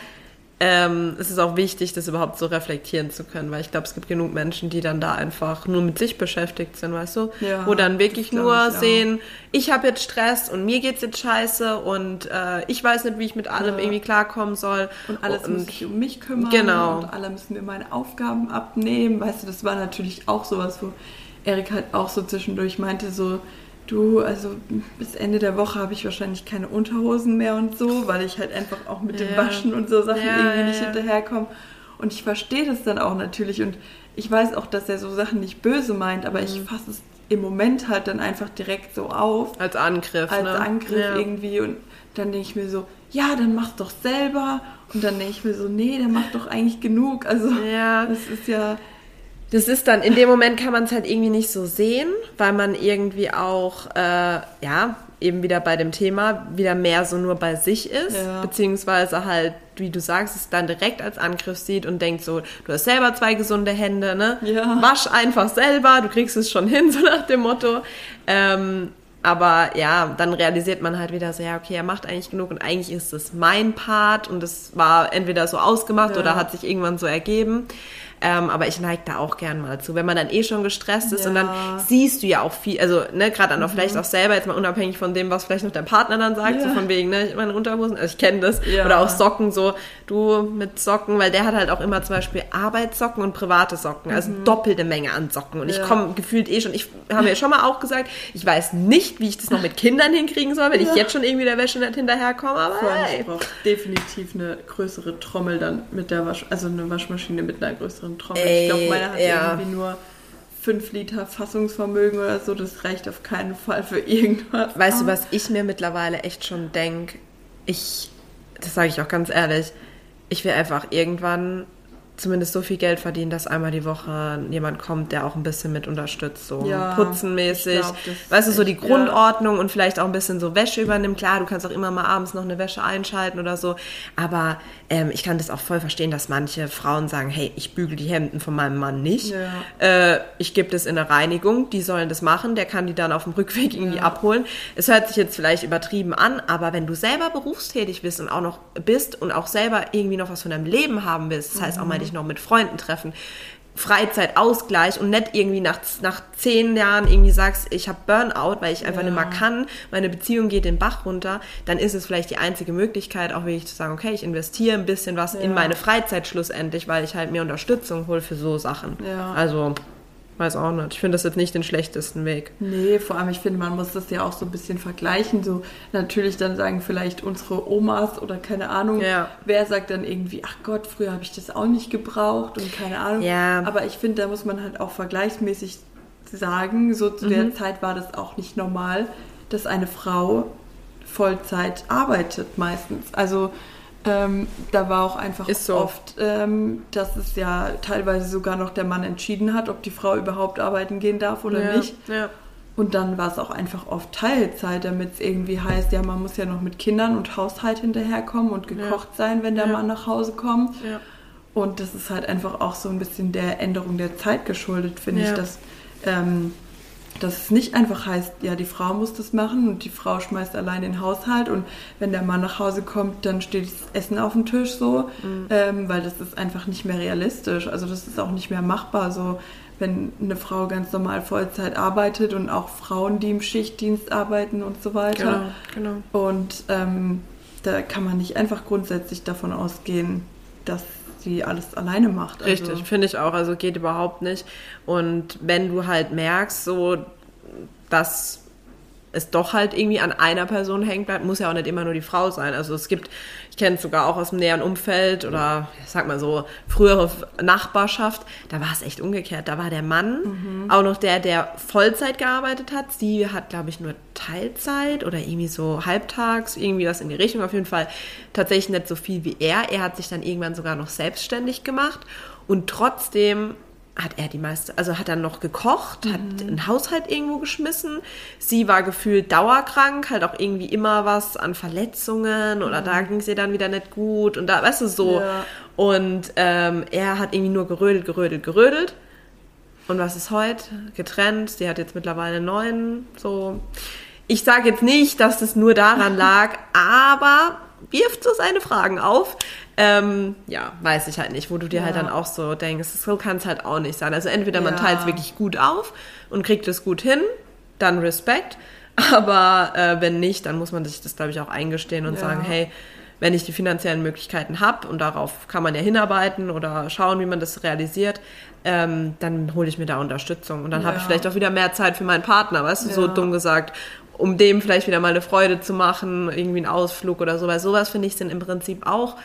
ähm, es ist auch wichtig, das überhaupt so reflektieren zu können, weil ich glaube, es gibt genug Menschen, die dann da einfach nur mit sich beschäftigt sind, weißt du? Ja, Wo dann wirklich nur ich sehen, ich habe jetzt Stress und mir geht's jetzt scheiße und äh, ich weiß nicht, wie ich mit allem ja. irgendwie klarkommen soll. Und alles und, muss sich um mich kümmern genau. und alle müssen mir meine Aufgaben abnehmen. Weißt du, das war natürlich auch sowas, wo Erik halt auch so zwischendurch meinte so, du, also bis Ende der Woche habe ich wahrscheinlich keine Unterhosen mehr und so, weil ich halt einfach auch mit ja. dem Waschen und so Sachen ja, irgendwie nicht ja. hinterherkomme. Und ich verstehe das dann auch natürlich und ich weiß auch, dass er so Sachen nicht böse meint, aber mhm. ich fasse es im Moment halt dann einfach direkt so auf. Als Angriff, Als ne? Angriff irgendwie und dann denke ich mir so, ja, dann mach's doch selber. Und dann denke ich mir so, nee, der macht doch eigentlich genug. Also ja. das ist ja das ist dann, in dem Moment kann man es halt irgendwie nicht so sehen, weil man irgendwie auch, äh, ja, eben wieder bei dem Thema wieder mehr so nur bei sich ist, ja. beziehungsweise halt, wie du sagst, es dann direkt als Angriff sieht und denkt so, du hast selber zwei gesunde Hände, ne? Ja. Wasch einfach selber, du kriegst es schon hin, so nach dem Motto. Ähm, aber ja, dann realisiert man halt wieder so, ja, okay, er macht eigentlich genug und eigentlich ist es mein Part und es war entweder so ausgemacht ja. oder hat sich irgendwann so ergeben. Ähm, aber ich neige da auch gern mal zu. Wenn man dann eh schon gestresst ist ja. und dann siehst du ja auch viel, also ne, gerade dann auch mhm. vielleicht auch selber, jetzt mal unabhängig von dem, was vielleicht noch der Partner dann sagt, ja. so von wegen, ne, meine Unterhosen, also ich kenne das. Oder auch Socken, so du mit Socken, weil der hat halt auch immer zum Beispiel Arbeitssocken und private Socken, also mhm. doppelte Menge an Socken. Und ich komme gefühlt eh schon, ich habe ja schon mal auch gesagt, ich weiß nicht, wie ich das noch mit Kindern hinkriegen soll, wenn ich jetzt schon irgendwie der Wäsche nicht hinterherkomme, aber hey. Ich brauche definitiv eine größere Trommel dann mit der Wasch, also eine Waschmaschine mit einer größeren Trommel. Ey, ich glaube, meine hat ja. irgendwie nur 5 Liter Fassungsvermögen oder so, das reicht auf keinen Fall für irgendwas. Weißt du, was ich mir mittlerweile echt schon denke? Ich, das sage ich auch ganz ehrlich, ich will einfach irgendwann zumindest so viel Geld verdienen, dass einmal die Woche jemand kommt, der auch ein bisschen mit unterstützt, so ja, putzenmäßig. Glaub, weißt du, so die Grundordnung ja. und vielleicht auch ein bisschen so Wäsche übernimmt. Klar, du kannst auch immer mal abends noch eine Wäsche einschalten oder so. Aber ähm, ich kann das auch voll verstehen, dass manche Frauen sagen, hey, ich bügel die Hemden von meinem Mann nicht. Ja. Äh, ich gebe das in eine Reinigung, die sollen das machen, der kann die dann auf dem Rückweg irgendwie abholen. Es hört sich jetzt vielleicht übertrieben an, aber wenn du selber berufstätig bist und auch noch bist und auch selber irgendwie noch was von deinem Leben haben willst, das heißt auch mal dich noch mit Freunden treffen. Freizeitausgleich und nicht irgendwie nach, nach zehn Jahren irgendwie sagst, ich habe Burnout, weil ich einfach ja. nicht mehr kann, meine Beziehung geht den Bach runter, dann ist es vielleicht die einzige Möglichkeit, auch wirklich zu sagen, okay, ich investiere ein bisschen was ja. in meine Freizeit schlussendlich, weil ich halt mir Unterstützung hole für so Sachen. Ja. Also Weiß auch nicht. Ich finde das jetzt nicht den schlechtesten Weg. Nee, vor allem, ich finde, man muss das ja auch so ein bisschen vergleichen. So, natürlich dann sagen vielleicht unsere Omas oder keine Ahnung, ja. wer sagt dann irgendwie, ach Gott, früher habe ich das auch nicht gebraucht und keine Ahnung. Ja. Aber ich finde, da muss man halt auch vergleichsmäßig sagen, so zu mhm. der Zeit war das auch nicht normal, dass eine Frau Vollzeit arbeitet meistens. Also ähm, da war auch einfach so. oft, ähm, dass es ja teilweise sogar noch der Mann entschieden hat, ob die Frau überhaupt arbeiten gehen darf oder ja, nicht. Ja. Und dann war es auch einfach oft Teilzeit, damit es irgendwie heißt, ja, man muss ja noch mit Kindern und Haushalt hinterherkommen und gekocht ja. sein, wenn der Mann nach Hause kommt. Und das ist halt einfach auch so ein bisschen der Änderung der Zeit geschuldet, finde ich, dass ähm, dass es nicht einfach heißt, ja, die Frau muss das machen und die Frau schmeißt allein den Haushalt und wenn der Mann nach Hause kommt, dann steht das Essen auf dem Tisch so, mhm. ähm, weil das ist einfach nicht mehr realistisch. Also das ist auch nicht mehr machbar so, wenn eine Frau ganz normal Vollzeit arbeitet und auch Frauen, die im Schichtdienst arbeiten und so weiter. Genau, genau. Und ähm, da kann man nicht einfach grundsätzlich davon ausgehen, dass die alles alleine macht. Also. Richtig, finde ich auch. Also geht überhaupt nicht. Und wenn du halt merkst, so, dass es doch halt irgendwie an einer Person hängt bleibt, muss ja auch nicht immer nur die Frau sein. Also es gibt, ich kenne es sogar auch aus dem näheren Umfeld oder ich sag mal so frühere Nachbarschaft, da war es echt umgekehrt. Da war der Mann mhm. auch noch der, der Vollzeit gearbeitet hat. Sie hat, glaube ich, nur Teilzeit oder irgendwie so halbtags, irgendwie was in die Richtung. Auf jeden Fall tatsächlich nicht so viel wie er. Er hat sich dann irgendwann sogar noch selbstständig gemacht und trotzdem hat er die meiste, also hat er noch gekocht, mhm. hat einen Haushalt irgendwo geschmissen. Sie war gefühlt dauerkrank, halt auch irgendwie immer was an Verletzungen oder mhm. da ging es ihr dann wieder nicht gut und da, weißt du, so. Ja. Und ähm, er hat irgendwie nur gerödelt, gerödelt, gerödelt. Und was ist heute? Getrennt. Sie hat jetzt mittlerweile neun, so. Ich sage jetzt nicht, dass es nur daran lag, aber wirft so seine Fragen auf. Ähm, ja, weiß ich halt nicht, wo du dir halt ja. halt dann auch so denkst, so kann es halt auch nicht sein. Also entweder man ja. teilt es wirklich gut auf und kriegt es gut hin, dann Respekt. Aber äh, wenn nicht, dann muss man sich das, glaube ich, auch eingestehen und ja. sagen, hey, wenn ich die finanziellen Möglichkeiten habe und darauf kann man ja hinarbeiten oder schauen, wie man das realisiert, ähm, dann hole ich mir da Unterstützung und dann ja. habe ich vielleicht auch wieder mehr Zeit für meinen Partner, weißt du, ja. so dumm gesagt, um dem vielleicht wieder mal eine Freude zu machen, irgendwie einen Ausflug oder so, weil sowas finde ich sind im Prinzip auch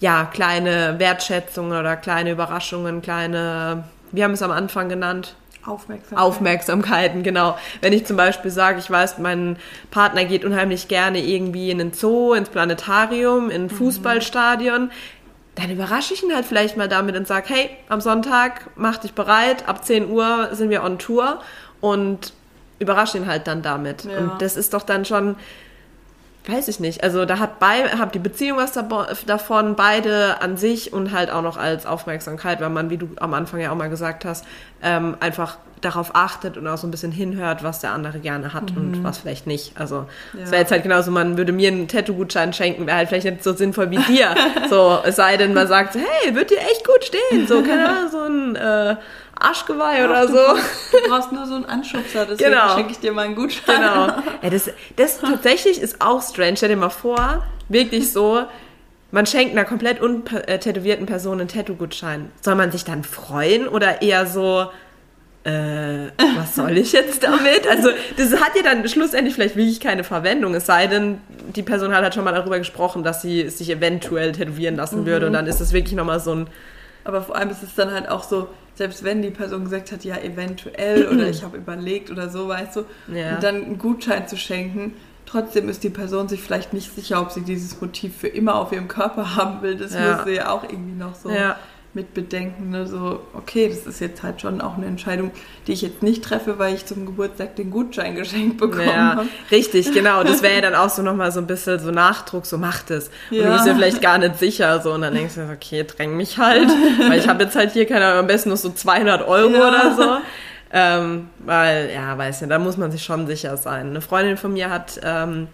ja, kleine Wertschätzungen oder kleine Überraschungen, kleine, wir haben es am Anfang genannt, Aufmerksamkeiten. Aufmerksamkeiten, genau. Wenn ich zum Beispiel sage, ich weiß, mein Partner geht unheimlich gerne irgendwie in den Zoo, ins Planetarium, in ein mhm. Fußballstadion, dann überrasche ich ihn halt vielleicht mal damit und sage, hey, am Sonntag mach dich bereit, ab 10 Uhr sind wir on Tour und überrasche ihn halt dann damit. Ja. Und das ist doch dann schon weiß ich nicht. Also da hat bei, hat die Beziehung was davon, beide an sich und halt auch noch als Aufmerksamkeit, weil man, wie du am Anfang ja auch mal gesagt hast, ähm, einfach darauf achtet und auch so ein bisschen hinhört, was der andere gerne hat mhm. und was vielleicht nicht. Also es ja. wäre jetzt halt genauso, man würde mir einen Tattoo-Gutschein schenken, wäre halt vielleicht nicht so sinnvoll wie dir. so, es sei denn, man sagt, hey, wird dir echt gut stehen. So, keine Ahnung, so ein äh, Arschgeweih Ach, oder du so. Brauchst, du brauchst nur so einen Anschubser, deswegen genau. schenke ich dir mal einen Gutschein. Genau. Ja, das, das tatsächlich ist auch strange. Stell dir mal vor, wirklich so, man schenkt einer komplett untätowierten Person einen Tattoo-Gutschein. Soll man sich dann freuen oder eher so, äh, was soll ich jetzt damit? Also, das hat ja dann schlussendlich vielleicht wirklich keine Verwendung, es sei denn, die Person hat halt schon mal darüber gesprochen, dass sie sich eventuell tätowieren lassen mhm. würde und dann ist es wirklich nochmal so ein. Aber vor allem ist es dann halt auch so, selbst wenn die Person gesagt hat, ja, eventuell oder ich habe überlegt oder so, weißt du, ja. und dann einen Gutschein zu schenken, trotzdem ist die Person sich vielleicht nicht sicher, ob sie dieses Motiv für immer auf ihrem Körper haben will. Das ja. muss sie ja auch irgendwie noch so ja mit bedenken, ne? so, okay, das ist jetzt halt schon auch eine Entscheidung, die ich jetzt nicht treffe, weil ich zum Geburtstag den Gutschein geschenkt bekommen ja, habe. Richtig, genau. Das wäre ja dann auch so nochmal so ein bisschen so Nachdruck, so macht es. Und ja. du bist ja vielleicht gar nicht sicher, so, und dann denkst du, okay, dräng mich halt, weil ich habe jetzt halt hier, keine Ahnung, am besten noch so 200 Euro ja. oder so. Ähm, weil, ja, weiß nicht, da muss man sich schon sicher sein. Eine Freundin von mir hat ähm,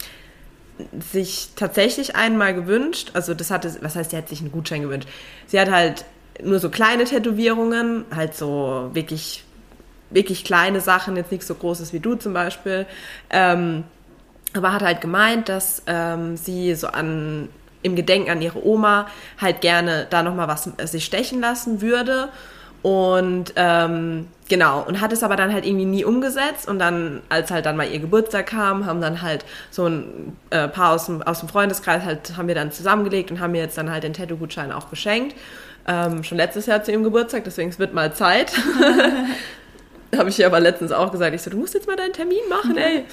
sich tatsächlich einmal gewünscht, also das hatte, was heißt, sie hat sich einen Gutschein gewünscht. Sie hat halt nur so kleine Tätowierungen, halt so wirklich, wirklich kleine Sachen, jetzt nichts so Großes wie du zum Beispiel. Ähm, aber hat halt gemeint, dass ähm, sie so an im Gedenken an ihre Oma halt gerne da nochmal was äh, sich stechen lassen würde. Und ähm, genau, und hat es aber dann halt irgendwie nie umgesetzt. Und dann, als halt dann mal ihr Geburtstag kam, haben dann halt so ein äh, paar aus dem, aus dem Freundeskreis halt, haben wir dann zusammengelegt und haben mir jetzt dann halt den Tattoo-Gutschein auch geschenkt. Ähm, schon letztes Jahr zu ihrem Geburtstag, deswegen es wird mal Zeit. Habe ich ihr aber letztens auch gesagt. Ich so, du musst jetzt mal deinen Termin machen, ey.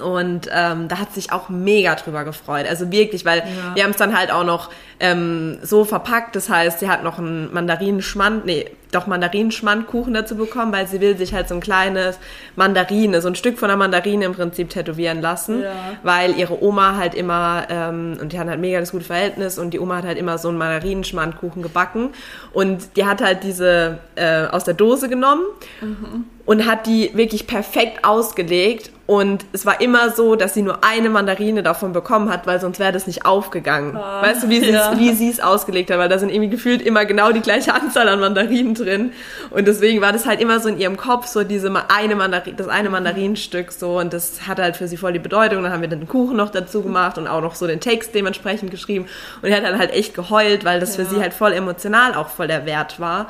Und ähm, da hat sich auch mega drüber gefreut. Also wirklich, weil ja. wir haben es dann halt auch noch ähm, so verpackt. Das heißt, sie hat noch einen Mandarinenschmand, nee, doch Mandarinenschmandkuchen dazu bekommen, weil sie will sich halt so ein kleines Mandarine, so ein Stück von der Mandarine im Prinzip tätowieren lassen, ja. weil ihre Oma halt immer, ähm, und die hatten halt mega das gute Verhältnis und die Oma hat halt immer so einen Mandarinenschmandkuchen gebacken und die hat halt diese äh, aus der Dose genommen mhm. und hat die wirklich perfekt ausgelegt und es war immer so, dass sie nur eine Mandarine davon bekommen hat, weil sonst wäre das nicht aufgegangen. Ah, weißt du, wie sie ja. Es ausgelegt hat? Weil da sind irgendwie gefühlt immer genau die gleiche Anzahl an Mandarinen drin. Und deswegen war das halt immer so in ihrem Kopf so diese eine Mandarin, das eine Mandarinenstück so. Und das hat halt für sie voll die Bedeutung. Dann haben wir den Kuchen noch dazu gemacht und auch noch so den Text dementsprechend geschrieben. Und er hat dann halt echt geheult, weil das ja. für sie halt voll emotional auch voll der Wert war.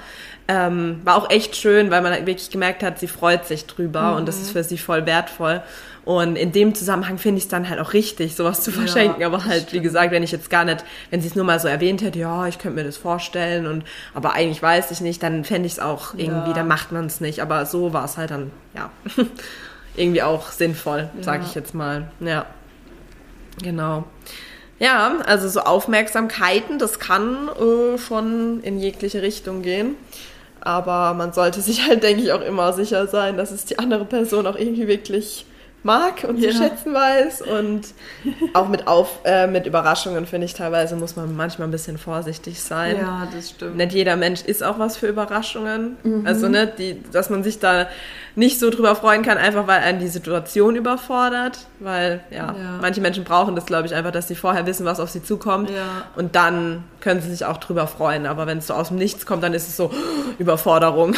Ähm, war auch echt schön, weil man halt wirklich gemerkt hat, sie freut sich drüber mhm. und das ist für sie voll wertvoll. Und in dem Zusammenhang finde ich es dann halt auch richtig, sowas zu verschenken. Ja, aber halt, wie gesagt, wenn ich jetzt gar nicht, wenn sie es nur mal so erwähnt hätte, ja, ich könnte mir das vorstellen und aber eigentlich weiß ich nicht, dann fände ich es auch irgendwie, ja. dann macht man es nicht. Aber so war es halt dann, ja, irgendwie auch sinnvoll, ja. sage ich jetzt mal. Ja. Genau. Ja, also so Aufmerksamkeiten, das kann äh, schon in jegliche Richtung gehen. Aber man sollte sich halt, denke ich, auch immer sicher sein, dass es die andere Person auch irgendwie wirklich mag und ja. zu schätzen weiß. Und auch mit, Auf, äh, mit Überraschungen, finde ich, teilweise muss man manchmal ein bisschen vorsichtig sein. Ja, das stimmt. Nicht jeder Mensch ist auch was für Überraschungen. Mhm. Also, ne, die, dass man sich da nicht so drüber freuen kann, einfach weil einen die Situation überfordert. Weil, ja, ja. manche Menschen brauchen das, glaube ich, einfach, dass sie vorher wissen, was auf sie zukommt. Ja. Und dann können sie sich auch drüber freuen. Aber wenn es so aus dem Nichts kommt, dann ist es so Überforderung.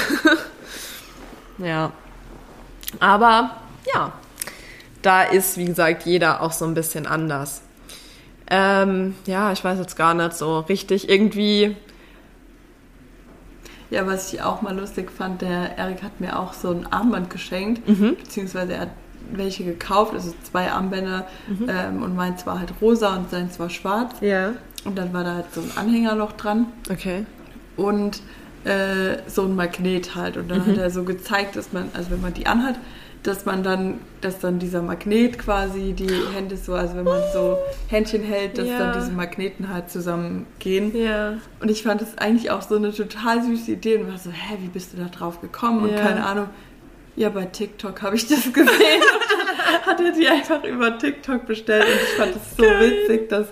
ja. Aber ja, da ist, wie gesagt, jeder auch so ein bisschen anders. Ähm, ja, ich weiß jetzt gar nicht so richtig. Irgendwie. Ja, was ich auch mal lustig fand, der Erik hat mir auch so ein Armband geschenkt, mhm. beziehungsweise er hat welche gekauft, also zwei Armbänder mhm. ähm, und meins war halt rosa und seins war schwarz. Ja. Und dann war da halt so ein Anhänger noch dran. Okay. Und äh, so ein Magnet halt. Und dann mhm. hat er so gezeigt, dass man, also wenn man die anhat, dass man dann, dass dann dieser Magnet quasi die Hände so, also wenn man so Händchen hält, dass ja. dann diese Magneten halt zusammengehen. Ja. Und ich fand das eigentlich auch so eine total süße Idee und war so, hä, wie bist du da drauf gekommen? Und ja. keine Ahnung. Ja, bei TikTok habe ich das gesehen und dann hat er die einfach über TikTok bestellt und ich fand es so Geil. witzig, dass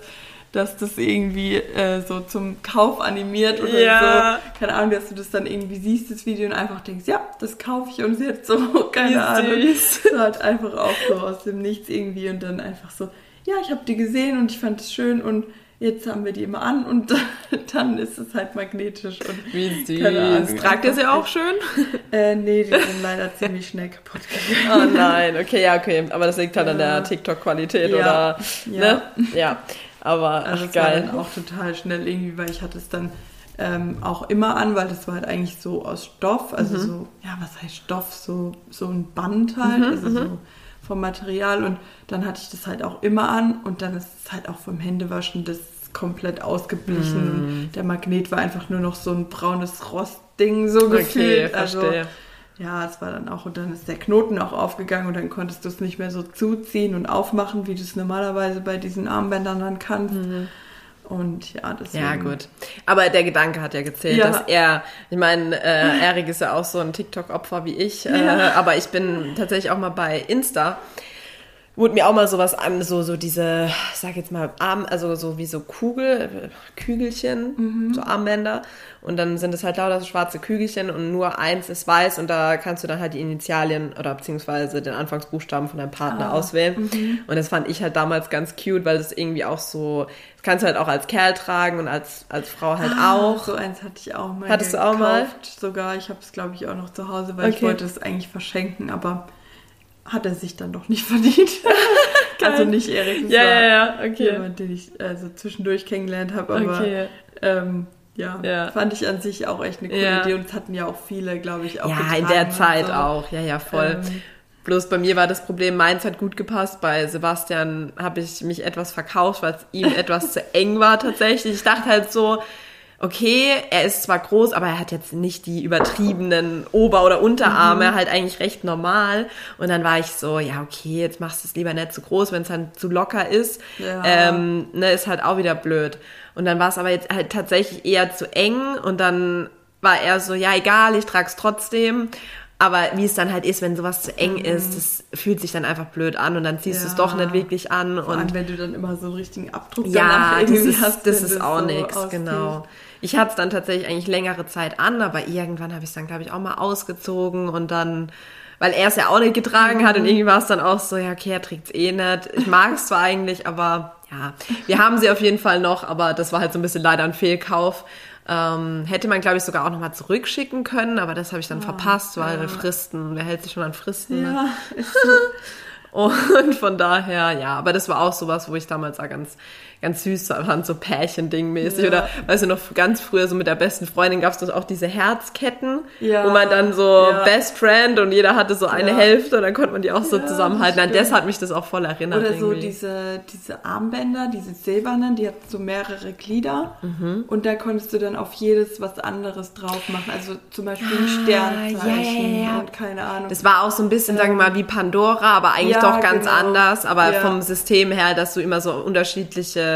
dass das irgendwie äh, so zum Kauf animiert oder ja. so. Keine Ahnung, dass du das dann irgendwie siehst, das Video und einfach denkst, ja, das kaufe ich und jetzt so, keine Wie Ahnung. Süß. So halt einfach auch so aus dem Nichts irgendwie und dann einfach so, ja, ich habe die gesehen und ich fand es schön und jetzt haben wir die immer an und dann ist es halt magnetisch. Und Wie süß. Tragt ihr sie auch schön? Äh, nee, die sind leider ziemlich schnell kaputt gegangen. Oh nein, okay, ja, okay. Aber das liegt halt ja. an der TikTok-Qualität ja. oder, ja. ne? Ja, aber also ach, geil. War dann auch total schnell irgendwie, weil ich hatte es dann ähm, auch immer an, weil das war halt eigentlich so aus Stoff, also mhm. so, ja, was heißt Stoff? So, so ein Band halt, mhm, also so mhm vom Material und dann hatte ich das halt auch immer an und dann ist es halt auch vom Händewaschen das komplett ausgeblichen und der Magnet war einfach nur noch so ein braunes Rostding so okay, gefühlt. Also verstehe. Ja, es war dann auch und dann ist der Knoten auch aufgegangen und dann konntest du es nicht mehr so zuziehen und aufmachen, wie du es normalerweise bei diesen Armbändern dann kannst. Mm. Und ja, das Ja, gut. Aber der Gedanke hat ja gezählt, ja. dass er, ich meine, äh, Erik ist ja auch so ein TikTok-Opfer wie ich, äh, ja. aber ich bin tatsächlich auch mal bei Insta wurde mir auch mal sowas an, so, so diese, ich sag jetzt mal, Arm, also so wie so Kugel, Kügelchen, mhm. so Armbänder. Und dann sind es halt lauter so schwarze Kügelchen und nur eins ist weiß und da kannst du dann halt die Initialien oder beziehungsweise den Anfangsbuchstaben von deinem Partner ah. auswählen. Mhm. Und das fand ich halt damals ganz cute, weil das irgendwie auch so, das kannst du halt auch als Kerl tragen und als, als Frau halt ah, auch. So eins hatte ich auch mal. Hattest gekauft, du auch mal? Sogar, ich habe es glaube ich auch noch zu Hause, weil okay. ich wollte es eigentlich verschenken, aber hat er sich dann doch nicht verdient. also nicht Erik, ja, ja, ja, okay. jemand, den ich also zwischendurch kennengelernt habe, aber okay. ähm, ja, ja, fand ich an sich auch echt eine coole ja. Idee und hatten ja auch viele, glaube ich, auch Ja, in der Zeit so. auch, ja, ja, voll. Ähm, Bloß bei mir war das Problem, meins hat gut gepasst. Bei Sebastian habe ich mich etwas verkauft, weil es ihm etwas zu eng war tatsächlich. Ich dachte halt so, okay, er ist zwar groß, aber er hat jetzt nicht die übertriebenen Ober- oder Unterarme, mhm. halt eigentlich recht normal. Und dann war ich so, ja, okay, jetzt machst du es lieber nicht zu groß, wenn es dann zu locker ist. Ja. Ähm, ne, ist halt auch wieder blöd. Und dann war es aber jetzt halt tatsächlich eher zu eng und dann war er so, ja, egal, ich trage es trotzdem. Aber wie es dann halt ist, wenn sowas zu eng mhm. ist, das fühlt sich dann einfach blöd an und dann ziehst ja. du es doch nicht wirklich an. Vor und wenn du dann immer so einen richtigen Abdruck ja, das ist, hast, das ist auch so nichts, genau. Ich hatte es dann tatsächlich eigentlich längere Zeit an, aber irgendwann habe ich es dann, glaube ich, auch mal ausgezogen und dann, weil er es ja auch nicht getragen hat und mhm. irgendwie war es dann auch so, ja, okay, er trägt es eh nicht. Ich mag es zwar eigentlich, aber ja, wir haben sie auf jeden Fall noch, aber das war halt so ein bisschen leider ein Fehlkauf. Ähm, hätte man, glaube ich, sogar auch nochmal zurückschicken können, aber das habe ich dann oh, verpasst, weil ja. Fristen, wer hält sich schon an Fristen? Ne? Ja, so. Und von daher, ja, aber das war auch sowas, wo ich damals auch ganz, ganz süß fand, so Pärchending-mäßig. Ja. Oder, weißt du, noch ganz früher so mit der besten Freundin gab es auch diese Herzketten, ja. wo man dann so ja. Best Friend und jeder hatte so eine Hälfte und dann konnte man die auch so zusammenhalten. An das hat mich das auch voll erinnert. Oder so diese, diese Armbänder, diese silbernen, die hatten so mehrere Glieder mhm. und da konntest du dann auf jedes was anderes drauf machen. Also zum Beispiel ein ah, Sternzeichen und keine Ahnung. Das war auch so ein bisschen, ähm, sagen wir mal, wie Pandora, aber eigentlich doch ganz genau. anders, aber vom System her, dass du immer so unterschiedliche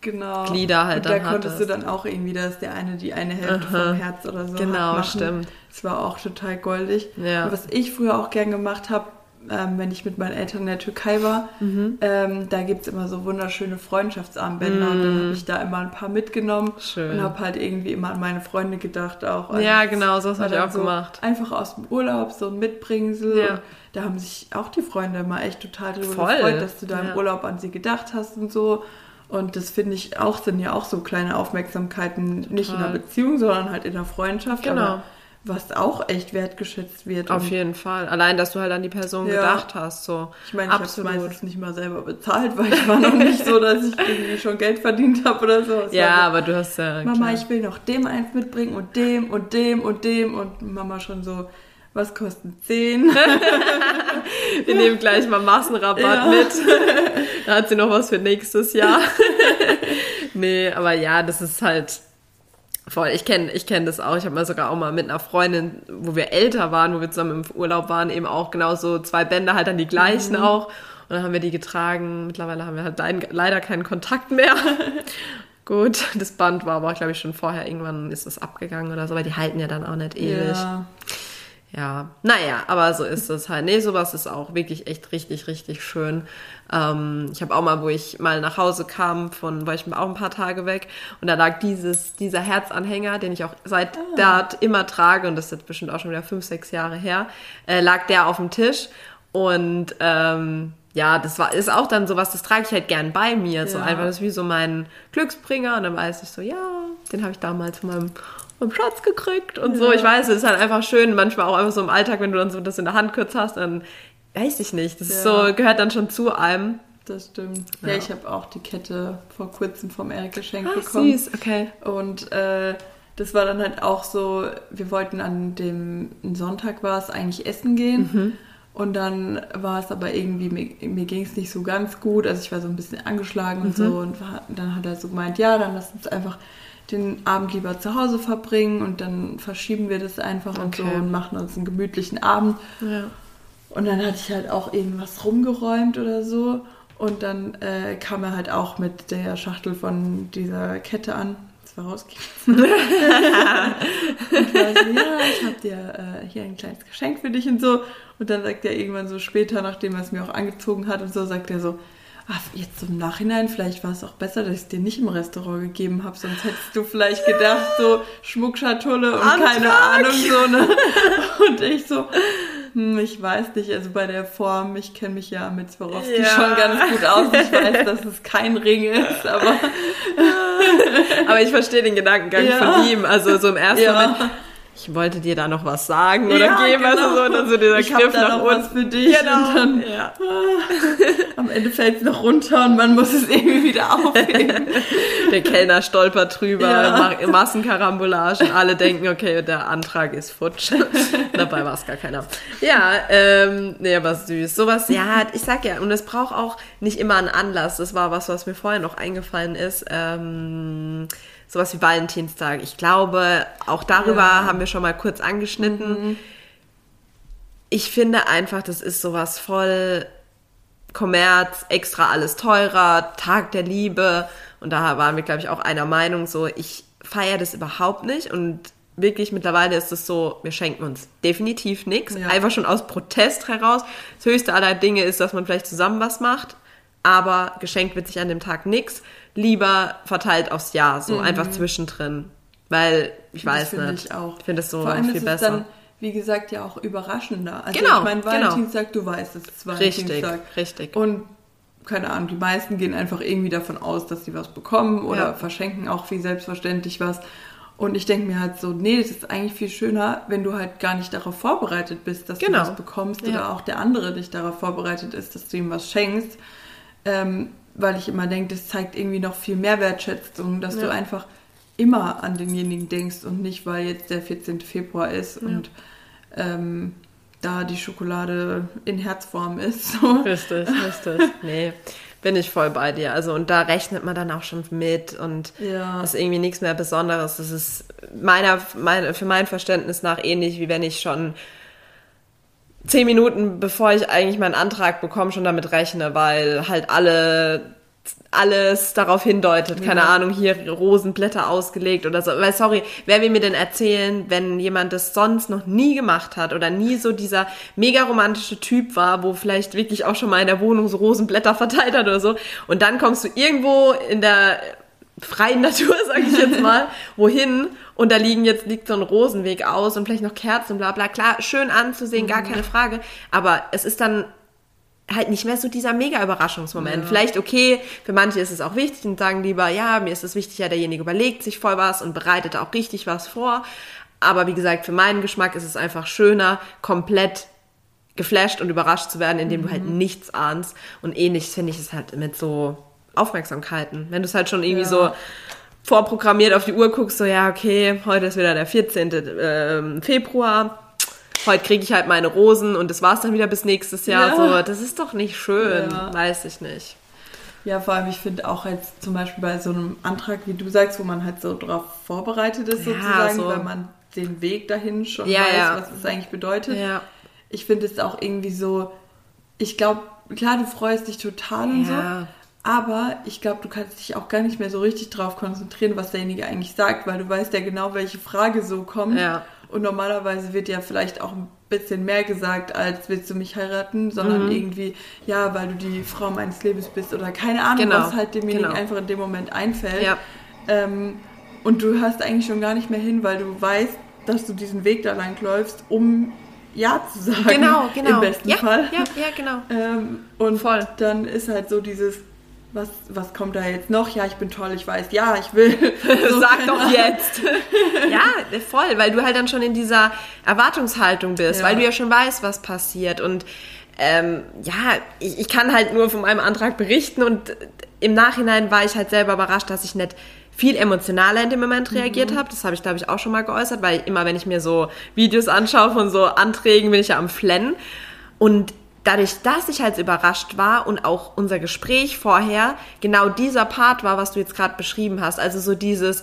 genau. Glieder halt und dann da konntest du dann auch irgendwie, dass der eine die eine Hälfte Aha. vom Herz oder so Genau, machen. stimmt. Das war auch total goldig. Ja. Und was ich früher auch gern gemacht habe, ähm, wenn ich mit meinen Eltern in der Türkei war, mhm. ähm, da gibt es immer so wunderschöne Freundschaftsarmbänder mhm. und dann habe ich da immer ein paar mitgenommen Schön. und habe halt irgendwie immer an meine Freunde gedacht auch. Also ja, genau, so habe ich auch so gemacht. Einfach aus dem Urlaub, so ein Mitbringsel. Ja da haben sich auch die Freunde immer echt total darüber Voll. gefreut, dass du da im Urlaub an sie gedacht hast und so. Und das finde ich auch, sind ja auch so kleine Aufmerksamkeiten, total. nicht in der Beziehung, sondern halt in der Freundschaft. Genau. Was auch echt wertgeschätzt wird. Auf jeden Fall. Allein, dass du halt an die Person ja. gedacht hast. So. Ich meine, ich habe es meistens nicht mal selber bezahlt, weil ich war noch nicht so, dass ich irgendwie schon Geld verdient habe oder so. Es ja, aber du hast ja... Mama, klar. ich will noch dem eins mitbringen und dem und dem und dem und Mama schon so was kosten 10? Wir nehmen gleich mal Massenrabatt ja. mit. Da hat sie noch was für nächstes Jahr. nee, aber ja, das ist halt voll. Ich kenne ich kenn das auch. Ich habe mal sogar auch mal mit einer Freundin, wo wir älter waren, wo wir zusammen im Urlaub waren, eben auch genauso zwei Bänder, halt dann die gleichen mhm. auch. Und dann haben wir die getragen. Mittlerweile haben wir halt leider keinen Kontakt mehr. Gut, das Band war aber, glaube ich, schon vorher. Irgendwann ist das abgegangen oder so, weil die halten ja dann auch nicht ewig. Ja. Ja, naja, aber so ist es halt. Nee, sowas ist auch wirklich echt richtig, richtig schön. Ähm, ich habe auch mal, wo ich mal nach Hause kam, von war ich auch ein paar Tage weg und da lag dieses, dieser Herzanhänger, den ich auch seit ah. da immer trage, und das ist jetzt bestimmt auch schon wieder fünf, sechs Jahre her, äh, lag der auf dem Tisch und ähm, ja, das war, ist auch dann sowas, das trage ich halt gern bei mir. Ja. So einfach, das ist wie so mein Glücksbringer. Und dann weiß ich so, ja, den habe ich damals von meinem vom Schatz gekriegt und ja. so. Ich weiß, es ist halt einfach schön, manchmal auch einfach so im Alltag, wenn du dann so das in der Hand kurz hast, dann weiß ich nicht. Das ja. ist so, gehört dann schon zu einem. Das stimmt. Ja, ja ich habe auch die Kette vor kurzem vom Eric geschenkt Ach, bekommen. süß, okay. Und äh, das war dann halt auch so, wir wollten an dem Sonntag war es eigentlich essen gehen. Mhm. Und dann war es aber irgendwie, mir, mir ging es nicht so ganz gut. Also ich war so ein bisschen angeschlagen mhm. und so. Und war, dann hat er so gemeint, ja, dann lass uns einfach den Abend lieber zu Hause verbringen und dann verschieben wir das einfach okay. und so und machen uns einen gemütlichen Abend. Ja. Und dann hatte ich halt auch irgendwas rumgeräumt oder so. Und dann äh, kam er halt auch mit der Schachtel von dieser Kette an. Das war rausgegeben. und war so, ja, ich habe dir äh, hier ein kleines Geschenk für dich und so. Und dann sagt er irgendwann so später, nachdem er es mir auch angezogen hat und so, sagt er so, ach, jetzt im Nachhinein, vielleicht war es auch besser, dass ich es dir nicht im Restaurant gegeben habe, sonst hättest du vielleicht gedacht, so Schmuckschatulle und Antrag. keine Ahnung, so, ne? Und ich so, hm, ich weiß nicht, also bei der Form, ich kenne mich ja mit Swarovski ja. schon ganz gut aus. Ich weiß, dass es kein Ring ist, aber. aber ich verstehe den Gedankengang ja. von ihm. Also so im ersten ja. Moment ich wollte dir da noch was sagen oder ja, geben, genau. also so, und dann so dieser ich Griff nach noch was für dich genau. und dann ja. am Ende fällt es noch runter und man muss es irgendwie wieder aufheben. der Kellner stolpert drüber, ja. Massenkarambolage und alle denken, okay, der Antrag ist futsch. Dabei war es gar keiner. Ja, ähm, nee, aber süß. Sowas, ja, ich sag ja, und es braucht auch nicht immer einen Anlass. Das war was, was mir vorher noch eingefallen ist. Ähm, sowas wie Valentinstag. Ich glaube, auch darüber ja. haben wir schon mal kurz angeschnitten. Mhm. Ich finde einfach, das ist sowas voll Kommerz, extra alles teurer, Tag der Liebe. Und da waren wir, glaube ich, auch einer Meinung, so, ich feiere das überhaupt nicht und wirklich mittlerweile ist es so, wir schenken uns definitiv nichts. Ja. Einfach schon aus Protest heraus. Das höchste aller Dinge ist, dass man vielleicht zusammen was macht, aber geschenkt wird sich an dem Tag nichts lieber verteilt aufs Jahr, so mhm. einfach zwischendrin. Weil, ich weiß das nicht. Ich auch. Ich finde es so Vor allem viel ist besser. Dann, wie gesagt, ja auch überraschender. Also genau, ich meine. Valentinstag, genau. du weißt, es ist Valentinstag. Richtig, richtig. Und keine Ahnung, die meisten gehen einfach irgendwie davon aus, dass sie was bekommen oder ja. verschenken auch wie selbstverständlich was. Und ich denke mir halt so, nee, das ist eigentlich viel schöner, wenn du halt gar nicht darauf vorbereitet bist, dass genau. du was bekommst ja. oder auch der andere dich darauf vorbereitet ist, dass du ihm was schenkst. Ähm, weil ich immer denke, das zeigt irgendwie noch viel mehr Wertschätzung, dass ja. du einfach immer an denjenigen denkst und nicht, weil jetzt der 14. Februar ist ja. und ähm, da die Schokolade in Herzform ist. So. Richtig, richtig. Nee, bin ich voll bei dir. Also und da rechnet man dann auch schon mit und ja. ist irgendwie nichts mehr Besonderes. Das ist meiner, mein, für mein Verständnis nach ähnlich, wie wenn ich schon zehn Minuten, bevor ich eigentlich meinen Antrag bekomme, schon damit rechne, weil halt alle alles darauf hindeutet. Keine ja. Ahnung, hier Rosenblätter ausgelegt oder so. Weil, sorry, wer will mir denn erzählen, wenn jemand das sonst noch nie gemacht hat oder nie so dieser mega romantische Typ war, wo vielleicht wirklich auch schon mal in der Wohnung so Rosenblätter verteilt hat oder so. Und dann kommst du irgendwo in der freien Natur, sage ich jetzt mal, wohin und da liegen jetzt liegt so ein Rosenweg aus und vielleicht noch Kerzen, bla bla. Klar, schön anzusehen, gar mhm. keine Frage. Aber es ist dann halt nicht mehr so dieser mega Überraschungsmoment. Ja. Vielleicht okay, für manche ist es auch wichtig und sagen lieber, ja, mir ist es wichtig, ja, derjenige überlegt sich voll was und bereitet auch richtig was vor. Aber wie gesagt, für meinen Geschmack ist es einfach schöner, komplett geflasht und überrascht zu werden, indem mhm. du halt mhm. nichts ahnst. Und ähnlich finde ich es halt mit so Aufmerksamkeiten. Wenn du es halt schon irgendwie ja. so vorprogrammiert auf die Uhr guckst, so ja, okay, heute ist wieder der 14. Ähm, Februar. Heute kriege ich halt meine Rosen und das war's dann wieder bis nächstes Jahr. Ja. So, das ist doch nicht schön, ja. weiß ich nicht. Ja, vor allem, ich finde auch jetzt zum Beispiel bei so einem Antrag, wie du sagst, wo man halt so drauf vorbereitet ist, ja, sozusagen, so. weil man den Weg dahin schon ja, weiß, ja. was es eigentlich bedeutet. Ja. Ich finde es auch irgendwie so, ich glaube, klar, du freust dich total und so, aber ich glaube, du kannst dich auch gar nicht mehr so richtig drauf konzentrieren, was derjenige eigentlich sagt, weil du weißt ja genau, welche Frage so kommt. Ja. Und normalerweise wird ja vielleicht auch ein bisschen mehr gesagt als willst du mich heiraten, sondern mhm. irgendwie, ja, weil du die Frau meines Lebens bist oder keine Ahnung, genau. was halt demjenigen genau. einfach in dem Moment einfällt. Ja. Ähm, und du hörst eigentlich schon gar nicht mehr hin, weil du weißt, dass du diesen Weg da lang läufst, um Ja zu sagen. Genau, genau. Im besten ja, Fall. Ja, ja, genau. Ähm, und Voll. dann ist halt so dieses, was, was kommt da jetzt noch? Ja, ich bin toll, ich weiß, ja, ich will. So Sag doch jetzt. ja, voll, weil du halt dann schon in dieser Erwartungshaltung bist, ja. weil du ja schon weißt, was passiert. Und ähm, ja, ich, ich kann halt nur von meinem Antrag berichten und im Nachhinein war ich halt selber überrascht, dass ich nicht viel emotionaler in dem Moment reagiert mhm. habe. Das habe ich, glaube ich, auch schon mal geäußert, weil immer, wenn ich mir so Videos anschaue von so Anträgen, bin ich ja am Flennen. Und dadurch, dass ich halt überrascht war und auch unser Gespräch vorher genau dieser Part war, was du jetzt gerade beschrieben hast. Also so dieses,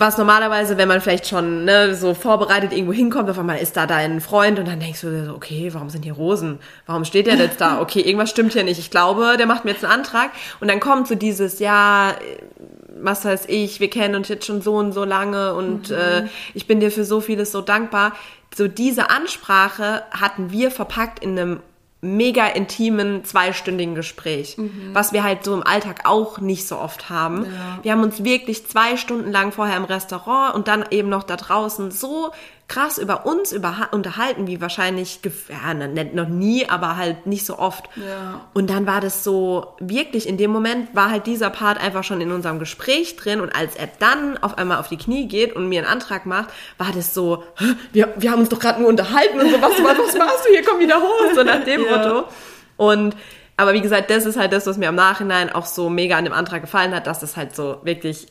was normalerweise, wenn man vielleicht schon ne, so vorbereitet irgendwo hinkommt, auf einmal ist da dein Freund und dann denkst du so, okay, warum sind hier Rosen? Warum steht der jetzt da? Okay, irgendwas stimmt hier nicht. Ich glaube, der macht mir jetzt einen Antrag. Und dann kommt so dieses, ja, was weiß ich, wir kennen uns jetzt schon so und so lange und mhm. äh, ich bin dir für so vieles so dankbar. So diese Ansprache hatten wir verpackt in einem mega intimen zweistündigen Gespräch, mhm. was wir halt so im Alltag auch nicht so oft haben. Ja. Wir haben uns wirklich zwei Stunden lang vorher im Restaurant und dann eben noch da draußen so krass über uns über, unterhalten, wie wahrscheinlich, ja, ne, noch nie, aber halt nicht so oft. Ja. Und dann war das so, wirklich in dem Moment war halt dieser Part einfach schon in unserem Gespräch drin und als er dann auf einmal auf die Knie geht und mir einen Antrag macht, war das so, wir, wir haben uns doch gerade nur unterhalten und so, was, was, was machst du hier, komm wieder hoch, so nach dem ja. Motto. Und aber wie gesagt, das ist halt das, was mir im Nachhinein auch so mega an dem Antrag gefallen hat, dass das halt so wirklich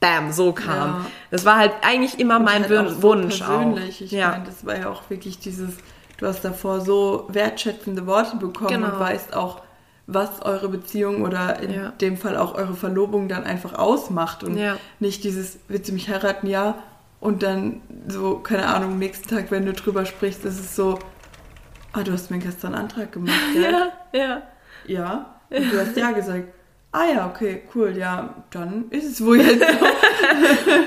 bam, so kam. Ja. Das war halt eigentlich immer und mein halt auch Wunsch so persönlich. auch. Ich ja. meine, das war ja auch wirklich dieses, du hast davor so wertschätzende Worte bekommen genau. und weißt auch, was eure Beziehung oder in ja. dem Fall auch eure Verlobung dann einfach ausmacht und ja. nicht dieses, willst du mich heiraten, ja, und dann so, keine Ahnung, nächsten Tag, wenn du drüber sprichst, ist es so, ah, du hast mir gestern einen Antrag gemacht, gell? ja, ja. Ja, und du hast ja gesagt ah ja, okay, cool, ja, dann ist es wohl jetzt so.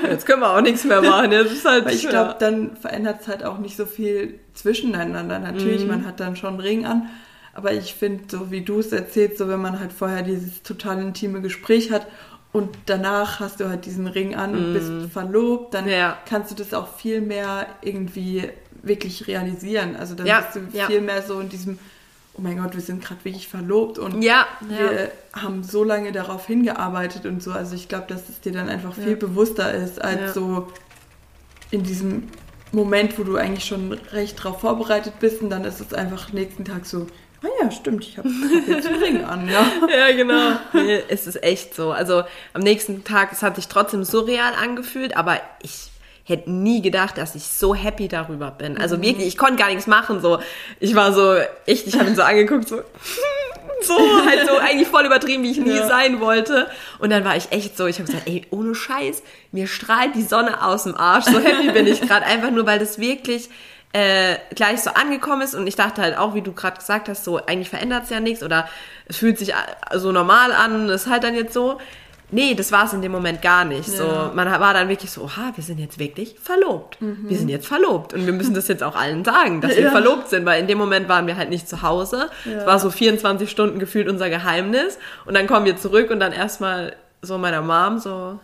jetzt können wir auch nichts mehr machen. Jetzt ist halt Weil ich glaube, dann verändert es halt auch nicht so viel zwischeneinander. Natürlich, mhm. man hat dann schon einen Ring an, aber ich finde, so wie du es erzählst, so wenn man halt vorher dieses total intime Gespräch hat und danach hast du halt diesen Ring an und bist mhm. verlobt, dann ja. kannst du das auch viel mehr irgendwie wirklich realisieren. Also dann ja, bist du ja. viel mehr so in diesem oh mein Gott, wir sind gerade wirklich verlobt und ja, wir ja. haben so lange darauf hingearbeitet und so. Also ich glaube, dass es dir dann einfach viel ja. bewusster ist, als so in diesem Moment, wo du eigentlich schon recht darauf vorbereitet bist und dann ist es einfach nächsten Tag so, ah ja, stimmt, ich habe hab jetzt einen Ring an, ja. ja, genau. Nee, es ist echt so. Also am nächsten Tag, es hat sich trotzdem surreal angefühlt, aber ich hätte nie gedacht, dass ich so happy darüber bin. Also mhm. wirklich, ich konnte gar nichts machen. So, ich war so echt, ich habe ihn so angeguckt, so so halt so eigentlich voll übertrieben, wie ich nie ja. sein wollte. Und dann war ich echt so, ich habe gesagt, ey, ohne Scheiß, mir strahlt die Sonne aus dem Arsch. So happy bin ich gerade einfach nur, weil das wirklich äh, gleich so angekommen ist und ich dachte halt auch, wie du gerade gesagt hast, so eigentlich verändert es ja nichts oder es fühlt sich so normal an, ist halt dann jetzt so. Nee, das war es in dem Moment gar nicht. Ja. So, man war dann wirklich so, oha, wir sind jetzt wirklich verlobt. Mhm. Wir sind jetzt verlobt. Und wir müssen das jetzt auch allen sagen, dass wir ja. verlobt sind, weil in dem Moment waren wir halt nicht zu Hause. Es ja. war so 24 Stunden gefühlt unser Geheimnis. Und dann kommen wir zurück und dann erstmal so meiner Mom so,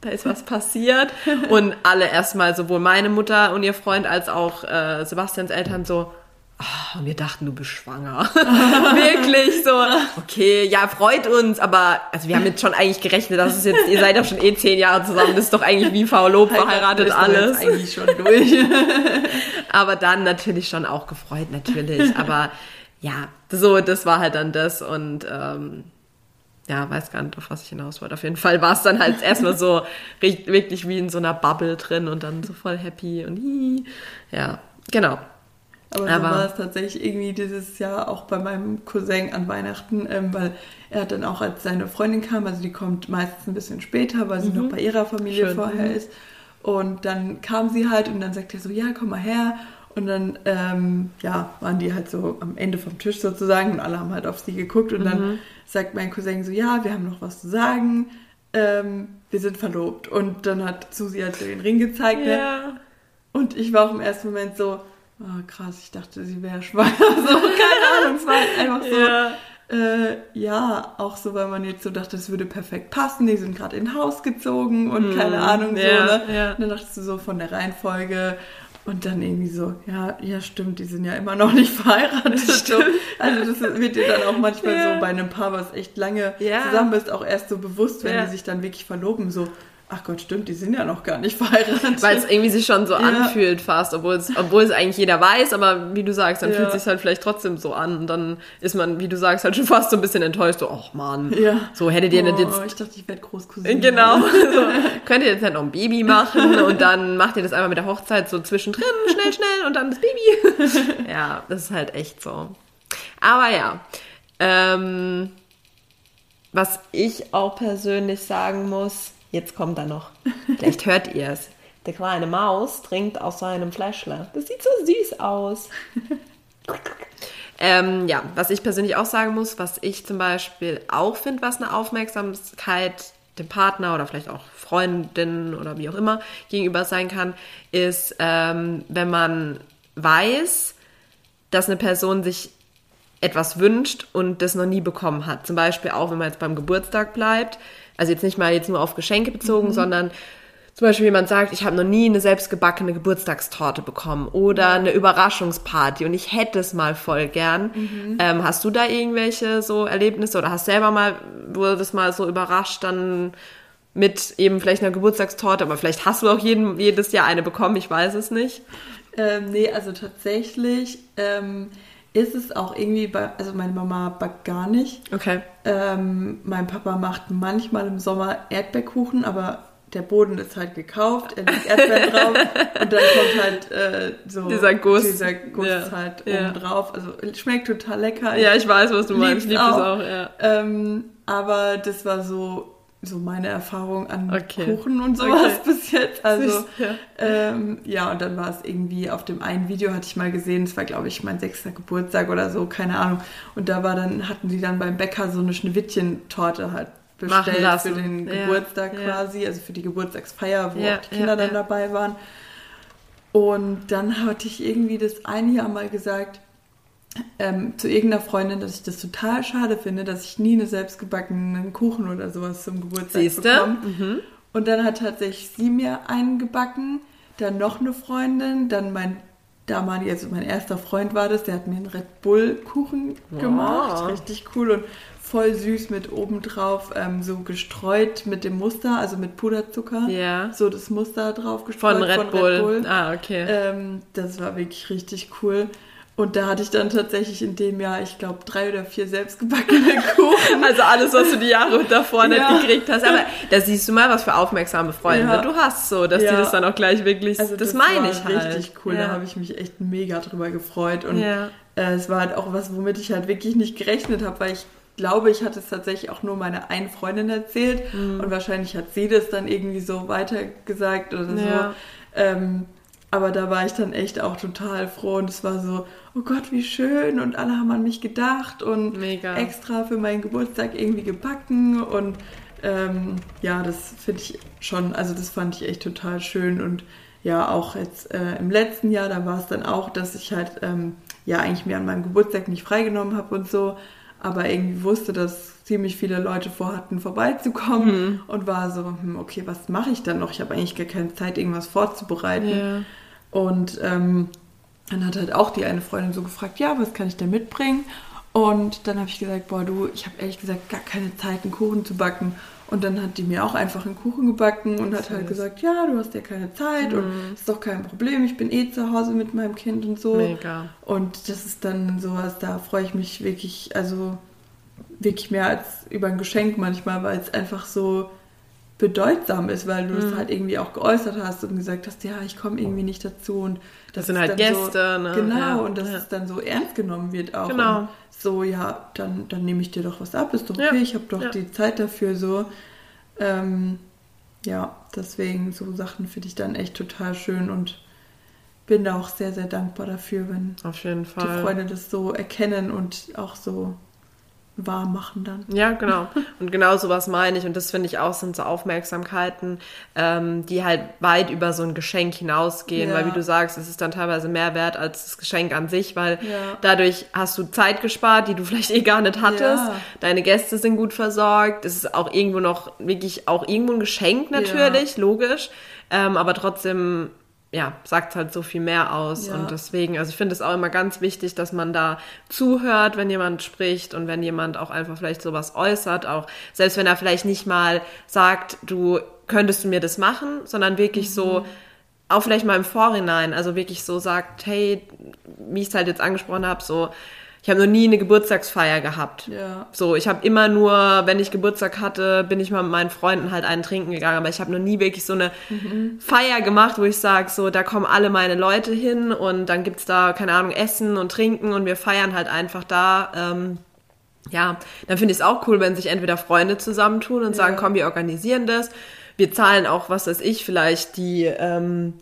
da ist was passiert. und alle erstmal, sowohl meine Mutter und ihr Freund als auch äh, Sebastians Eltern so, Oh, und wir dachten, du bist schwanger. Wirklich so. Okay, ja, freut uns, aber also wir haben jetzt schon eigentlich gerechnet, dass es jetzt, ihr seid doch schon eh zehn Jahre zusammen, das ist doch eigentlich wie Lob verheiratet alles. eigentlich schon durch. aber dann natürlich schon auch gefreut, natürlich. Aber ja, so, das war halt dann das und ähm, ja, weiß gar nicht, auf was ich hinaus wollte. Auf jeden Fall war es dann halt erstmal so wirklich wie in so einer Bubble drin und dann so voll happy und hi. ja, genau. Aber, Aber so war es tatsächlich irgendwie dieses Jahr auch bei meinem Cousin an Weihnachten, ähm, weil er hat dann auch, als seine Freundin kam, also die kommt meistens ein bisschen später, weil sie mhm. noch bei ihrer Familie Schön. vorher mhm. ist. Und dann kam sie halt und dann sagt er so, ja, komm mal her. Und dann, ähm, ja, waren die halt so am Ende vom Tisch sozusagen und alle haben halt auf sie geguckt. Und mhm. dann sagt mein Cousin so, ja, wir haben noch was zu sagen. Ähm, wir sind verlobt. Und dann hat Susi halt so den Ring gezeigt. Ne? Ja. Ne? Und ich war auch im ersten Moment so, oh, krass, ich dachte, sie wäre schwanger. So, keine Ahnung, es war einfach so. Ja. Äh, ja, auch so, weil man jetzt so dachte, es würde perfekt passen. Die sind gerade in Haus gezogen und mm, keine Ahnung so. Ja, ne? ja. Dann dachtest du so von der Reihenfolge und dann irgendwie so, ja, ja, stimmt, die sind ja immer noch nicht verheiratet. So. Also das wird dir dann auch manchmal ja. so bei einem Paar, was echt lange zusammen ist, auch erst so bewusst, wenn die sich dann wirklich verloben, so, ach Gott, stimmt, die sind ja noch gar nicht verheiratet. Weil es irgendwie sich schon so ja. anfühlt fast, obwohl es, obwohl es eigentlich jeder weiß, aber wie du sagst, dann ja. fühlt es sich halt vielleicht trotzdem so an und dann ist man, wie du sagst, halt schon fast so ein bisschen enttäuscht, so, ach Mann, ja. so hättet ihr oh, nicht jetzt... ich dachte, ich werde Großcousine. Genau, so, könnt ihr jetzt halt noch ein Baby machen und dann macht ihr das einfach mit der Hochzeit so zwischendrin, schnell, schnell und dann das Baby. ja, das ist halt echt so. Aber ja, ähm, was ich auch persönlich sagen muss, Jetzt kommt er noch. Vielleicht hört ihr es. Der kleine Maus trinkt aus seinem Fläschle. Das sieht so süß aus. ähm, ja, was ich persönlich auch sagen muss, was ich zum Beispiel auch finde, was eine Aufmerksamkeit dem Partner oder vielleicht auch Freundin oder wie auch immer gegenüber sein kann, ist, ähm, wenn man weiß, dass eine Person sich etwas wünscht und das noch nie bekommen hat. Zum Beispiel auch, wenn man jetzt beim Geburtstag bleibt, also jetzt nicht mal jetzt nur auf Geschenke bezogen, mhm. sondern zum Beispiel jemand sagt, ich habe noch nie eine selbstgebackene Geburtstagstorte bekommen oder eine Überraschungsparty und ich hätte es mal voll gern. Mhm. Ähm, hast du da irgendwelche so Erlebnisse oder hast selber mal, wurde das mal so überrascht dann mit eben vielleicht einer Geburtstagstorte, aber vielleicht hast du auch jeden, jedes Jahr eine bekommen, ich weiß es nicht. Ähm, nee, also tatsächlich ähm, ist es auch irgendwie bei, also meine Mama backt gar nicht. Okay. Ähm, mein Papa macht manchmal im Sommer Erdbeerkuchen, aber der Boden ist halt gekauft, er legt Erdbeeren drauf und dann kommt halt äh, so dieser Guss, dieser Guss ja. halt ja. oben drauf. Also schmeckt total lecker. Ja, ich weiß, was du meinst. Ich liebe es auch. Ja. Ähm, aber das war so so meine Erfahrung an okay. Kuchen und sowas okay. bis jetzt. Also ja. Ähm, ja, und dann war es irgendwie auf dem einen Video hatte ich mal gesehen, es war glaube ich mein sechster Geburtstag oder so, keine Ahnung. Und da war dann hatten die dann beim Bäcker so eine Schneewittchen-Torte halt bestellt für den ja. Geburtstag ja. quasi, also für die Geburtstagsfeier, wo auch die Kinder dann dabei waren. Und dann hatte ich irgendwie das ein Jahr mal gesagt, ähm, zu irgendeiner Freundin, dass ich das total schade finde, dass ich nie eine selbstgebackenen Kuchen oder sowas zum Geburtstag Siehste? bekomme. Mhm. Und dann hat tatsächlich sie mir einen gebacken, dann noch eine Freundin, dann mein damaliger, also mein erster Freund war das, der hat mir einen Red Bull Kuchen wow. gemacht, richtig cool und voll süß mit obendrauf ähm, so gestreut mit dem Muster, also mit Puderzucker. Ja. So das Muster drauf gestreut von Red, von Bull. Red Bull. Ah, okay. Ähm, das war wirklich richtig cool. Und da hatte ich dann tatsächlich in dem Jahr, ich glaube, drei oder vier selbstgebackene Kuchen. Also alles, was du die Jahre davor nicht ja. gekriegt hast. Aber da siehst du mal, was für aufmerksame Freunde ja. du hast, so, dass ja. die das dann auch gleich wirklich, also das, das meine ich halt. richtig cool, da habe ich mich echt mega drüber gefreut. Und äh, es war halt auch was, womit ich halt wirklich nicht gerechnet habe, weil ich glaube, ich hatte es tatsächlich auch nur meiner einen Freundin erzählt mhm. und wahrscheinlich hat sie das dann irgendwie so weitergesagt oder so. Ähm, aber da war ich dann echt auch total froh und es war so, oh Gott, wie schön und alle haben an mich gedacht und Mega. extra für meinen Geburtstag irgendwie gebacken und ähm, ja, das finde ich schon, also das fand ich echt total schön und ja, auch jetzt äh, im letzten Jahr, da war es dann auch, dass ich halt ähm, ja eigentlich mir an meinem Geburtstag nicht freigenommen habe und so, aber irgendwie wusste, dass ziemlich viele Leute vorhatten, vorbeizukommen mhm. und war so, hm, okay, was mache ich dann noch? Ich habe eigentlich gar keine Zeit, irgendwas vorzubereiten. Ja. Und ähm, dann hat halt auch die eine Freundin so gefragt, ja, was kann ich denn mitbringen? Und dann habe ich gesagt, boah, du, ich habe ehrlich gesagt gar keine Zeit, einen Kuchen zu backen. Und dann hat die mir auch einfach einen Kuchen gebacken und hat halt gesagt, ja, du hast ja keine Zeit mhm. und ist doch kein Problem, ich bin eh zu Hause mit meinem Kind und so. Mega. Und das ist dann sowas, da freue ich mich wirklich, also wirklich mehr als über ein Geschenk manchmal, weil es einfach so bedeutsam ist, weil du es mhm. halt irgendwie auch geäußert hast und gesagt hast, ja, ich komme irgendwie nicht dazu und das, das sind halt Gäste, so, ne? Genau, ja. und dass ja. es dann so ernst genommen wird auch. Genau. Und so, ja, dann, dann nehme ich dir doch was ab, ist doch okay, ja. ich habe doch die Zeit dafür so. Ähm, ja, deswegen so Sachen finde ich dann echt total schön und bin da auch sehr, sehr dankbar dafür, wenn Auf jeden Fall. die Freunde das so erkennen und auch so wahr machen dann. Ja, genau. Und genau sowas meine ich. Und das finde ich auch sind so Aufmerksamkeiten, ähm, die halt weit über so ein Geschenk hinausgehen. Ja. Weil wie du sagst, es ist dann teilweise mehr wert als das Geschenk an sich, weil ja. dadurch hast du Zeit gespart, die du vielleicht eh gar nicht hattest. Ja. Deine Gäste sind gut versorgt. Es ist auch irgendwo noch wirklich auch irgendwo ein Geschenk natürlich, logisch. Ähm, aber trotzdem ja, sagt halt so viel mehr aus. Ja. Und deswegen, also ich finde es auch immer ganz wichtig, dass man da zuhört, wenn jemand spricht und wenn jemand auch einfach vielleicht sowas äußert, auch selbst wenn er vielleicht nicht mal sagt, du könntest du mir das machen, sondern wirklich mhm. so, auch vielleicht mal im Vorhinein, also wirklich so sagt, hey, wie ich es halt jetzt angesprochen habe, so, ich habe noch nie eine Geburtstagsfeier gehabt. Ja. So, ich habe immer nur, wenn ich Geburtstag hatte, bin ich mal mit meinen Freunden halt einen trinken gegangen, aber ich habe noch nie wirklich so eine mhm. Feier gemacht, wo ich sage, so, da kommen alle meine Leute hin und dann gibt's da, keine Ahnung, Essen und Trinken und wir feiern halt einfach da. Ähm, ja, dann finde ich es auch cool, wenn sich entweder Freunde zusammentun und ja. sagen, komm, wir organisieren das. Wir zahlen auch, was weiß ich, vielleicht die ähm,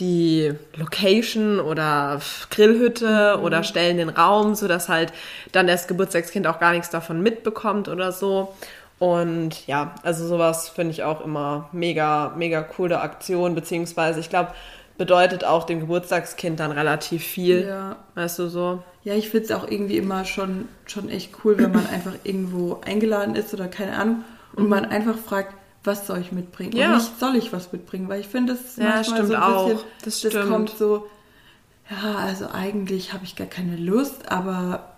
die Location oder Grillhütte mhm. oder stellen den Raum, so dass halt dann das Geburtstagskind auch gar nichts davon mitbekommt oder so. Und ja, also sowas finde ich auch immer mega, mega coole Aktion, beziehungsweise ich glaube, bedeutet auch dem Geburtstagskind dann relativ viel. Ja. Weißt du so? Ja, ich finde es auch irgendwie immer schon, schon echt cool, wenn man einfach irgendwo eingeladen ist oder keine Ahnung und mhm. man einfach fragt, was soll ich mitbringen? Ja. Und nicht soll ich was mitbringen, weil ich finde, das ja, manchmal stimmt so ein auch. bisschen, das, das kommt so, ja, also eigentlich habe ich gar keine Lust, aber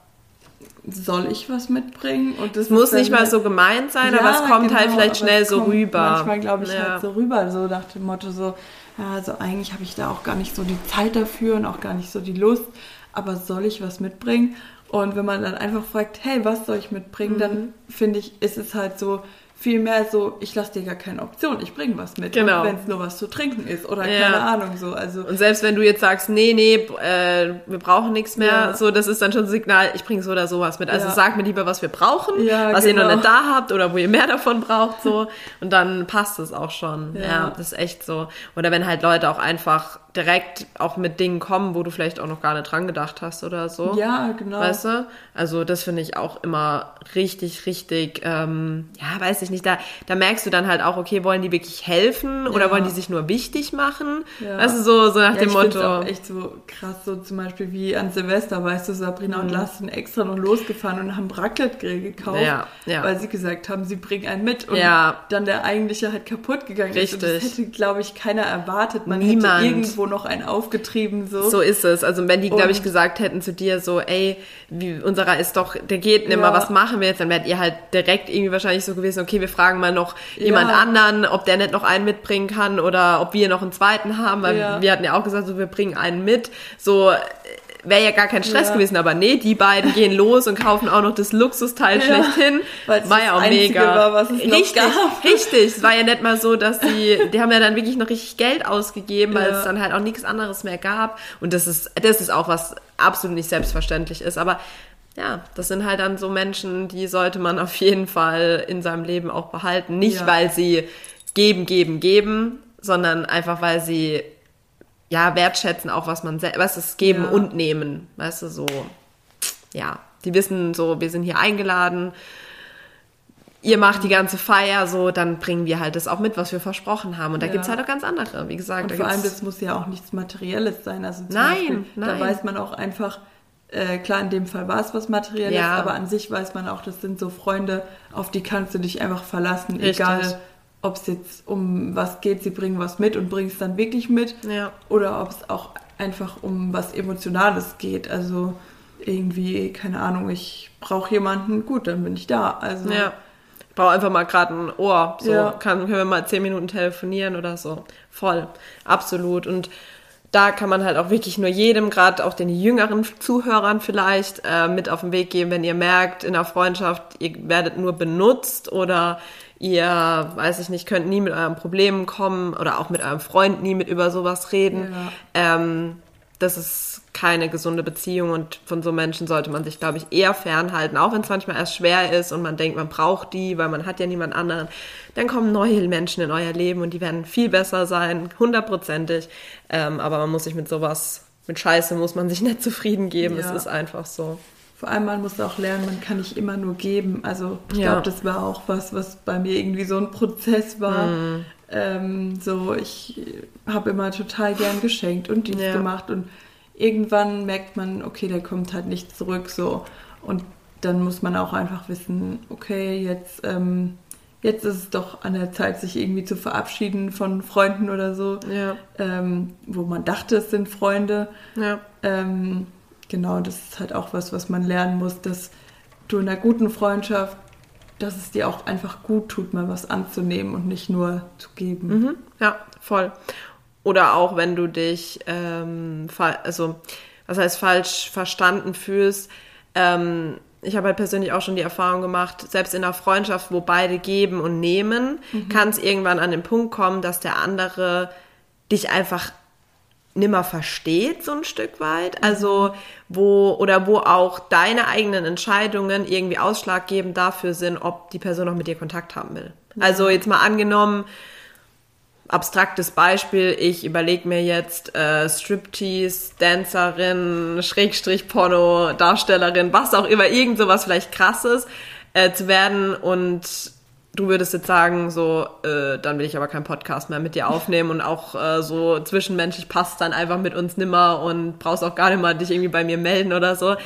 soll ich was mitbringen? Und das muss nicht mal halt, so gemeint sein, ja, aber es kommt halt genau, halt vielleicht schnell so rüber. Manchmal glaube ich ja. halt so rüber, so nach dem Motto so, ja, also eigentlich habe ich da auch gar nicht so die Zeit dafür und auch gar nicht so die Lust, aber soll ich was mitbringen? Und wenn man dann einfach fragt, hey, was soll ich mitbringen, mhm. dann finde ich, ist es halt so, Vielmehr so, ich lasse dir gar keine Option, ich bringe was mit, genau. wenn es nur was zu trinken ist oder ja. keine Ahnung so. Also und selbst wenn du jetzt sagst, nee, nee, äh, wir brauchen nichts mehr, ja. so das ist dann schon ein Signal, ich bringe so oder sowas mit. Also ja. sag mir lieber, was wir brauchen, was genau. ihr noch genau. nicht da habt oder wo ihr mehr davon braucht, so und dann passt es auch schon. Ja. das ist echt so. Oder wenn halt Leute auch einfach direkt auch mit Dingen kommen, wo du vielleicht auch noch gar nicht dran gedacht hast oder so. Ja, genau. Weißt du? Also das finde ich auch immer richtig, richtig, ähm, ja, weiß ich nicht, da, da merkst du dann halt auch, okay, wollen die wirklich helfen oder ja. wollen die sich nur wichtig machen? Ja. Weißt du, so, so nach ja, dem ich Motto. auch echt so krass, so zum Beispiel wie an Silvester, weißt du, Sabrina mhm. und Lars sind extra noch losgefahren und haben Raclette-Grill gekauft, ja, ja. weil sie gesagt haben, sie bringen einen mit und ja. dann der eigentliche halt kaputt gegangen richtig. ist. Und das hätte, glaube ich, keiner erwartet. Man Niemand. hätte irgendwo noch einen aufgetrieben, so. So ist es. Also wenn die, glaube ich, gesagt hätten zu dir so, ey, wie, unserer ist doch, der geht nicht mehr, was machen wir jetzt? Dann wärt ihr halt direkt irgendwie wahrscheinlich so gewesen, okay, wir fragen mal noch jemand anderen, ob der nicht noch einen mitbringen kann oder ob wir noch einen zweiten haben, weil ja. wir hatten ja auch gesagt, so wir bringen einen mit. So wäre ja gar kein Stress ja. gewesen, aber nee, die beiden gehen los und kaufen auch noch das Luxusteil ja, schlechthin. War ja auch mega. War, was es richtig, richtig. Es war ja nicht mal so, dass die, die haben ja dann wirklich noch richtig Geld ausgegeben, weil ja. es dann halt auch nichts anderes mehr gab. Und das ist, das ist auch was absolut nicht selbstverständlich ist. Aber ja, das sind halt dann so Menschen, die sollte man auf jeden Fall in seinem Leben auch behalten. Nicht, weil sie geben, geben, geben, sondern einfach, weil sie ja, wertschätzen auch, was man was es geben ja. und nehmen. Weißt du, so, ja, die wissen so, wir sind hier eingeladen, ihr macht die ganze Feier, so, dann bringen wir halt das auch mit, was wir versprochen haben. Und da ja. es halt auch ganz andere, wie gesagt. Und vor allem, das muss ja auch nichts Materielles sein. Also nein, Beispiel, nein. Da weiß man auch einfach, äh, klar, in dem Fall war es was Materielles, ja. aber an sich weiß man auch, das sind so Freunde, auf die kannst du dich einfach verlassen, Richtig. egal ob es jetzt um was geht, sie bringen was mit und bringen es dann wirklich mit. Ja. Oder ob es auch einfach um was Emotionales geht. Also irgendwie, keine Ahnung, ich brauche jemanden, gut, dann bin ich da. Also ja. Ich brauche einfach mal gerade ein Ohr. So ja. kann, können wir mal zehn Minuten telefonieren oder so. Voll. Absolut. Und da kann man halt auch wirklich nur jedem, gerade auch den jüngeren Zuhörern vielleicht, äh, mit auf den Weg geben, wenn ihr merkt, in der Freundschaft, ihr werdet nur benutzt oder ihr, weiß ich nicht, könnt nie mit euren Problemen kommen oder auch mit eurem Freund nie mit über sowas reden. Ja. Ähm, das ist keine gesunde Beziehung und von so Menschen sollte man sich, glaube ich, eher fernhalten, auch wenn es manchmal erst schwer ist und man denkt, man braucht die, weil man hat ja niemand anderen. Dann kommen neue Menschen in euer Leben und die werden viel besser sein, hundertprozentig. Ähm, aber man muss sich mit sowas, mit Scheiße muss man sich nicht zufrieden geben. Ja. Es ist einfach so. Vor allem man muss auch lernen, man kann nicht immer nur geben. Also ich ja. glaube, das war auch was, was bei mir irgendwie so ein Prozess war. Mhm. Ähm, so, ich habe immer total gern geschenkt und dies ja. gemacht und irgendwann merkt man, okay, der kommt halt nicht zurück so. Und dann muss man auch einfach wissen, okay, jetzt, ähm, jetzt ist es doch an der Zeit, sich irgendwie zu verabschieden von Freunden oder so, ja. ähm, wo man dachte, es sind Freunde. Ja. Ähm, genau, das ist halt auch was, was man lernen muss, dass du in einer guten Freundschaft, dass es dir auch einfach gut tut, mal was anzunehmen und nicht nur zu geben. Mhm. Ja, voll. Oder auch wenn du dich, ähm, also was heißt falsch verstanden fühlst. Ähm, ich habe halt persönlich auch schon die Erfahrung gemacht, selbst in einer Freundschaft, wo beide geben und nehmen, mhm. kann es irgendwann an den Punkt kommen, dass der andere dich einfach nimmer versteht, so ein Stück weit. Also, wo, oder wo auch deine eigenen Entscheidungen irgendwie ausschlaggebend dafür sind, ob die Person noch mit dir Kontakt haben will. Also, jetzt mal angenommen, abstraktes Beispiel, ich überlege mir jetzt äh, Striptease, Dancerin, Schrägstrich Porno, Darstellerin, was auch immer, irgend sowas vielleicht krasses äh, zu werden und du würdest jetzt sagen, so, äh, dann will ich aber keinen Podcast mehr mit dir aufnehmen und auch äh, so zwischenmenschlich passt dann einfach mit uns nimmer und brauchst auch gar nicht mal dich irgendwie bei mir melden oder so,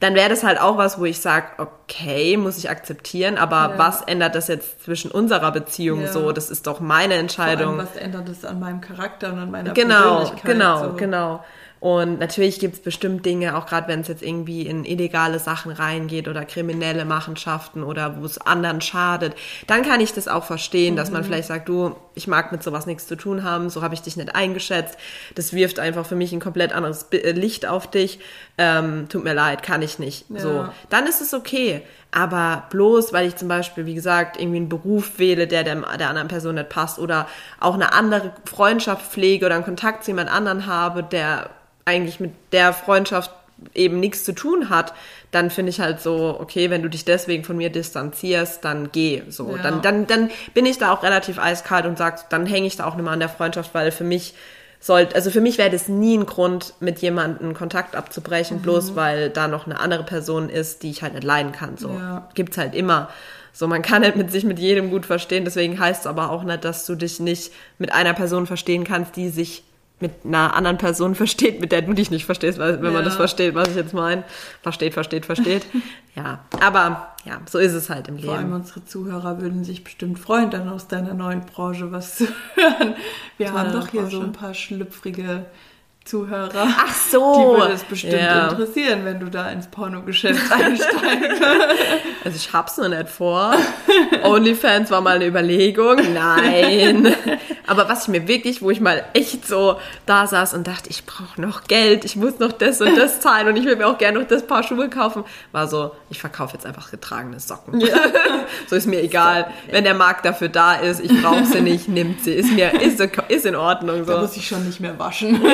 dann wäre das halt auch was, wo ich sage, okay, muss ich akzeptieren, aber ja. was ändert das jetzt zwischen unserer Beziehung ja. so? Das ist doch meine Entscheidung. Allem, was ändert das an meinem Charakter und an meiner genau, Persönlichkeit? Genau, genau, genau. Und natürlich gibt es bestimmt Dinge, auch gerade wenn es jetzt irgendwie in illegale Sachen reingeht oder kriminelle Machenschaften oder wo es anderen schadet, dann kann ich das auch verstehen, mhm. dass man mhm. vielleicht sagt, du, ich mag mit sowas nichts zu tun haben, so habe ich dich nicht eingeschätzt. Das wirft einfach für mich ein komplett anderes äh, Licht auf dich. Ähm, tut mir leid, kann ich nicht. Ja. So, dann ist es okay. Aber bloß, weil ich zum Beispiel, wie gesagt, irgendwie einen Beruf wähle, der der, der anderen Person nicht passt oder auch eine andere Freundschaft pflege oder einen Kontakt zu jemand anderen habe, der eigentlich mit der Freundschaft eben nichts zu tun hat, dann finde ich halt so, okay, wenn du dich deswegen von mir distanzierst, dann geh. So, ja. dann, dann, dann bin ich da auch relativ eiskalt und sag, dann hänge ich da auch nicht mehr an der Freundschaft, weil für mich sollte, also für mich wäre das nie ein Grund, mit jemandem Kontakt abzubrechen, mhm. bloß weil da noch eine andere Person ist, die ich halt nicht leiden kann. So ja. gibt's halt immer. So, man kann halt mit sich mit jedem gut verstehen, deswegen heißt es aber auch nicht, dass du dich nicht mit einer Person verstehen kannst, die sich mit einer anderen Person versteht, mit der du dich nicht verstehst, wenn ja. man das versteht, was ich jetzt meine. Versteht, versteht, versteht. ja, aber ja, so ist es halt im Leben. Vor allem unsere Zuhörer würden sich bestimmt freuen, dann aus deiner neuen Branche was zu hören. Wir haben doch hier Branche. so ein paar schlüpfrige Zuhörer. Ach so. Die würde es bestimmt ja. interessieren, wenn du da ins Pornogeschäft einsteigst. Also ich hab's noch nicht vor. OnlyFans war mal eine Überlegung. Nein. Aber was ich mir wirklich, wo ich mal echt so da saß und dachte, ich brauche noch Geld, ich muss noch das und das zahlen und ich will mir auch gerne noch das Paar Schuhe kaufen, war so, ich verkaufe jetzt einfach getragene Socken. Ja. so ist mir egal. Wenn der Markt dafür da ist, ich brauche sie nicht, nimmt sie. Ist mir, ist, ist in Ordnung. So. Da muss ich schon nicht mehr waschen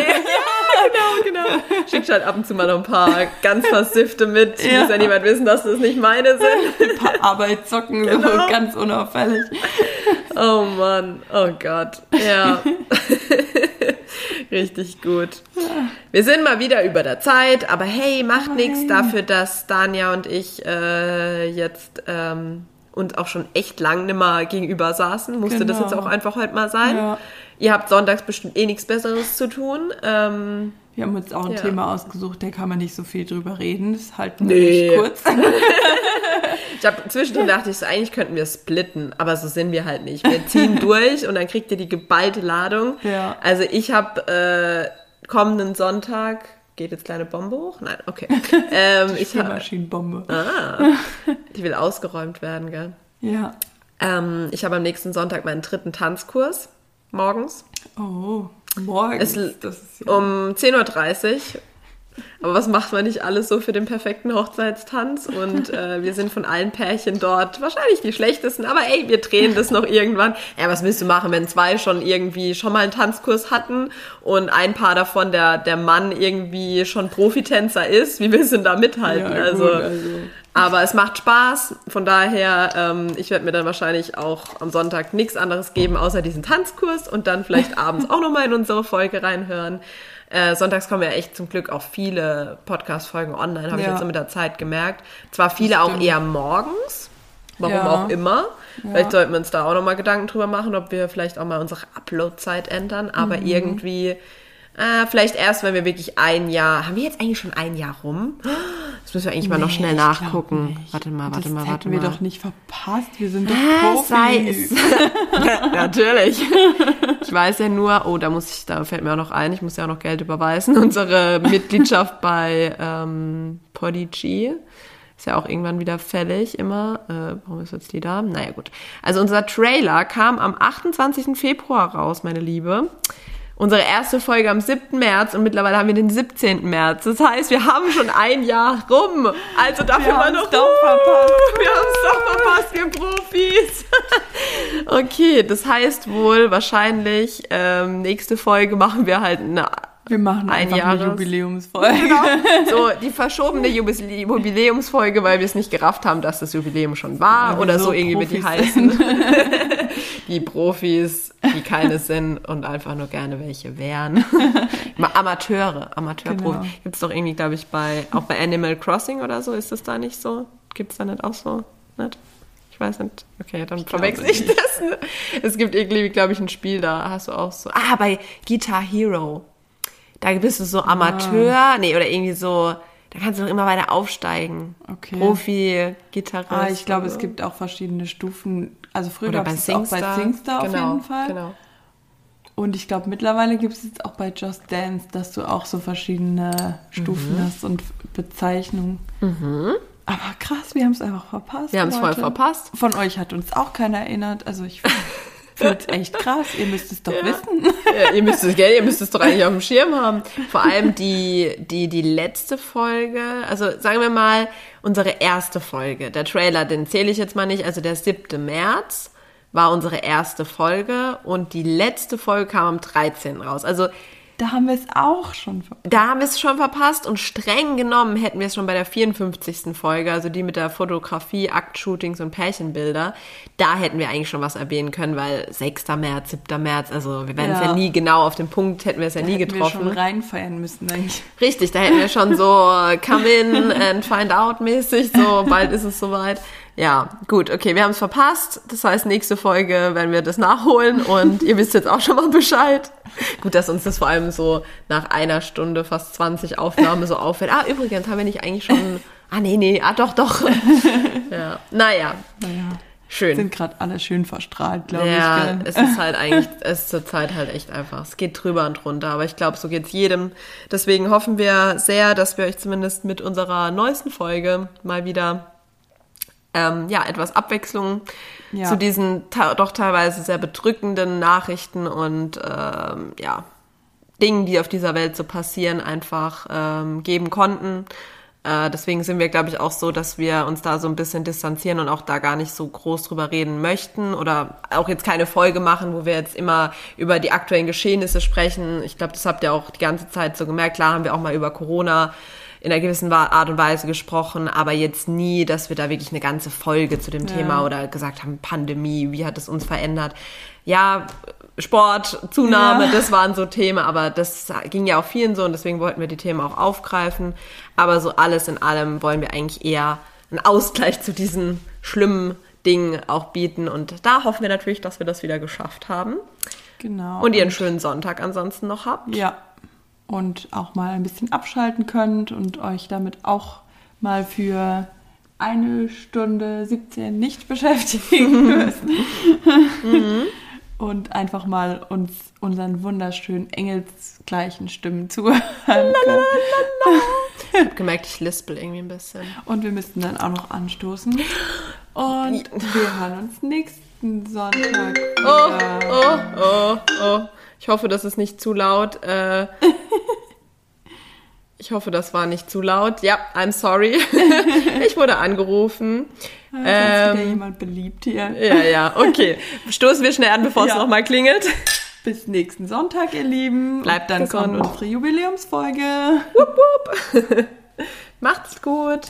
genau, genau. Schickst halt ab und zu mal noch ein paar ganz versiffte mit. Ja. Muss ja niemand wissen, dass das nicht meine sind. Ein paar Arbeitssocken, genau. so ganz unauffällig. Oh Mann, oh Gott. Ja. Richtig gut. Wir sind mal wieder über der Zeit, aber hey, macht nichts dafür, dass Dania und ich äh, jetzt ähm, uns auch schon echt lang nimmer gegenüber saßen. Musste genau. das jetzt auch einfach heute mal sein. Ja. Ihr habt sonntags bestimmt eh nichts Besseres zu tun. Ähm, wir haben uns auch ein ja. Thema ausgesucht, da kann man nicht so viel drüber reden. Das halten wir nee. kurz. ich habe zwischendrin dachte ich so, eigentlich könnten wir splitten, aber so sind wir halt nicht. Wir ziehen durch und dann kriegt ihr die geballte Ladung. Ja. Also ich habe äh, kommenden Sonntag geht jetzt kleine Bombe hoch? Nein, okay. Ähm, ich Maschinenbombe. Ah, die will ausgeräumt werden, gell? Ja. Ähm, ich habe am nächsten Sonntag meinen dritten Tanzkurs morgens. Oh, morgens. Es, um 10.30 Uhr. Aber was macht man nicht alles so für den perfekten Hochzeitstanz? Und äh, wir sind von allen Pärchen dort wahrscheinlich die schlechtesten, aber ey, wir drehen das noch irgendwann. Ja, was willst du machen, wenn zwei schon irgendwie schon mal einen Tanzkurs hatten und ein Paar davon der, der Mann irgendwie schon Profitänzer ist? Wie willst du denn da mithalten? Ja, also, also aber es macht Spaß, von daher, ähm, ich werde mir dann wahrscheinlich auch am Sonntag nichts anderes geben, außer diesen Tanzkurs und dann vielleicht abends auch nochmal in unsere Folge reinhören. Äh, sonntags kommen ja echt zum Glück auch viele Podcast-Folgen online, habe ja. ich jetzt so mit der Zeit gemerkt. Zwar viele auch eher morgens, warum ja. auch immer. Ja. Vielleicht sollten wir uns da auch nochmal Gedanken drüber machen, ob wir vielleicht auch mal unsere Upload-Zeit ändern. Aber mhm. irgendwie äh, vielleicht erst, wenn wir wirklich ein Jahr. Haben wir jetzt eigentlich schon ein Jahr rum? Das müssen wir eigentlich nee, mal noch schnell nachgucken. Warte mal, warte das mal, warte mal. wir doch nicht verpasst. Wir sind doch äh, Profis. Natürlich. Ich weiß ja nur, oh, da muss ich, da fällt mir auch noch ein, ich muss ja auch noch Geld überweisen. Unsere Mitgliedschaft bei ähm, Podigy ist ja auch irgendwann wieder fällig immer. Äh, warum ist jetzt die da? Naja, gut. Also unser Trailer kam am 28. Februar raus, meine Liebe unsere erste Folge am 7. März und mittlerweile haben wir den 17. März. Das heißt, wir haben schon ein Jahr rum. Also dafür war noch. Doch verpasst. Wir haben es doch verpasst, wir Profis. okay, das heißt wohl wahrscheinlich, ähm, nächste Folge machen wir halt eine wir machen ein einfach eine Jubiläumsfolge. Genau. So, die verschobene Jubiläumsfolge, weil wir es nicht gerafft haben, dass das Jubiläum schon war oder so, so irgendwie mit die heißen. die Profis, die keine sind und einfach nur gerne welche wären. Amateure, Amateurprofi. Genau. Gibt es doch irgendwie, glaube ich, bei, auch bei Animal Crossing oder so, ist das da nicht so? Gibt es da nicht auch so? Nicht? Ich weiß nicht. Okay, dann verwechsel ich das. Es gibt irgendwie, glaube ich, ein Spiel, da hast du auch so. Ah, bei Guitar Hero. Da bist du so ah. Amateur, ah. nee, oder irgendwie so, da kannst du noch immer weiter aufsteigen. Okay. Profi, Gitarrist. Ah, ich glaube, so. es gibt auch verschiedene Stufen. Also früher gab es auch bei Singstar genau, auf jeden Fall. Genau. Und ich glaube, mittlerweile gibt es jetzt auch bei Just Dance, dass du auch so verschiedene Stufen mhm. hast und Bezeichnungen. Mhm. Aber krass, wir haben es einfach verpasst. Wir haben es voll verpasst. Von euch hat uns auch keiner erinnert. Also ich es echt krass. Ihr müsst es doch ja. wissen. Ja, ihr müsst es, gell? Ihr müsst es doch eigentlich auf dem Schirm haben. Vor allem die, die, die letzte Folge, also sagen wir mal, unsere erste Folge. Der Trailer, den zähle ich jetzt mal nicht, also der 7. März war unsere erste Folge und die letzte Folge kam am 13. raus. Also da haben wir es auch schon verpasst. Da haben wir es schon verpasst und streng genommen hätten wir es schon bei der 54. Folge, also die mit der Fotografie, Aktshootings und Pärchenbilder. Da hätten wir eigentlich schon was erwähnen können, weil 6. März, 7. März, also wir werden es ja. nie genau auf den Punkt, hätten wir es ja da nie getroffen. Wir schon reinfeiern müssen eigentlich. Richtig, da hätten wir schon so come in and find out mäßig, so bald ist es soweit. Ja, gut, okay, wir haben es verpasst. Das heißt, nächste Folge werden wir das nachholen und ihr wisst jetzt auch schon mal Bescheid. Gut, dass uns das vor allem so nach einer Stunde, fast 20 Aufnahmen so auffällt. Ah, übrigens haben wir nicht eigentlich schon. Ah, nee, nee, ah, doch, doch. ja, naja. Naja. Schön. Sind gerade alle schön verstrahlt, glaube ja, ich. Ja, es ist halt eigentlich, es ist zur Zeit halt echt einfach. Es geht drüber und drunter, aber ich glaube, so geht es jedem. Deswegen hoffen wir sehr, dass wir euch zumindest mit unserer neuesten Folge mal wieder ähm, ja, etwas Abwechslung ja. zu diesen doch teilweise sehr bedrückenden Nachrichten und ähm, ja, Dingen, die auf dieser Welt so passieren, einfach ähm, geben konnten. Äh, deswegen sind wir, glaube ich, auch so, dass wir uns da so ein bisschen distanzieren und auch da gar nicht so groß drüber reden möchten oder auch jetzt keine Folge machen, wo wir jetzt immer über die aktuellen Geschehnisse sprechen. Ich glaube, das habt ihr auch die ganze Zeit so gemerkt. Klar haben wir auch mal über Corona in einer gewissen Art und Weise gesprochen, aber jetzt nie, dass wir da wirklich eine ganze Folge zu dem ja. Thema oder gesagt haben, Pandemie, wie hat es uns verändert? Ja, Sport, Zunahme, ja. das waren so Themen, aber das ging ja auch vielen so und deswegen wollten wir die Themen auch aufgreifen. Aber so alles in allem wollen wir eigentlich eher einen Ausgleich zu diesen schlimmen Dingen auch bieten und da hoffen wir natürlich, dass wir das wieder geschafft haben. Genau. Und ihr einen schönen Sonntag ansonsten noch habt. Ja, und auch mal ein bisschen abschalten könnt und euch damit auch mal für eine Stunde 17 nicht beschäftigen müsst. mhm. Und einfach mal uns unseren wunderschönen engelsgleichen Stimmen zuhören. Ich habe gemerkt, ich lispel irgendwie ein bisschen. Und wir müssten dann auch noch anstoßen. Und wir hören uns nächsten Sonntag. Oh, oh, oh, oh. Ich hoffe, das ist nicht zu laut. Äh, ich hoffe, das war nicht zu laut. Ja, I'm sorry. ich wurde angerufen. Ja, ähm, wieder jemand beliebt hier. Ja, ja, okay. Stoßen wir schnell an, bevor ja. es nochmal klingelt. Bis nächsten Sonntag, ihr Lieben. Bleibt dann kommt unsere Jubiläumsfolge. Wupp, wupp. Macht's gut.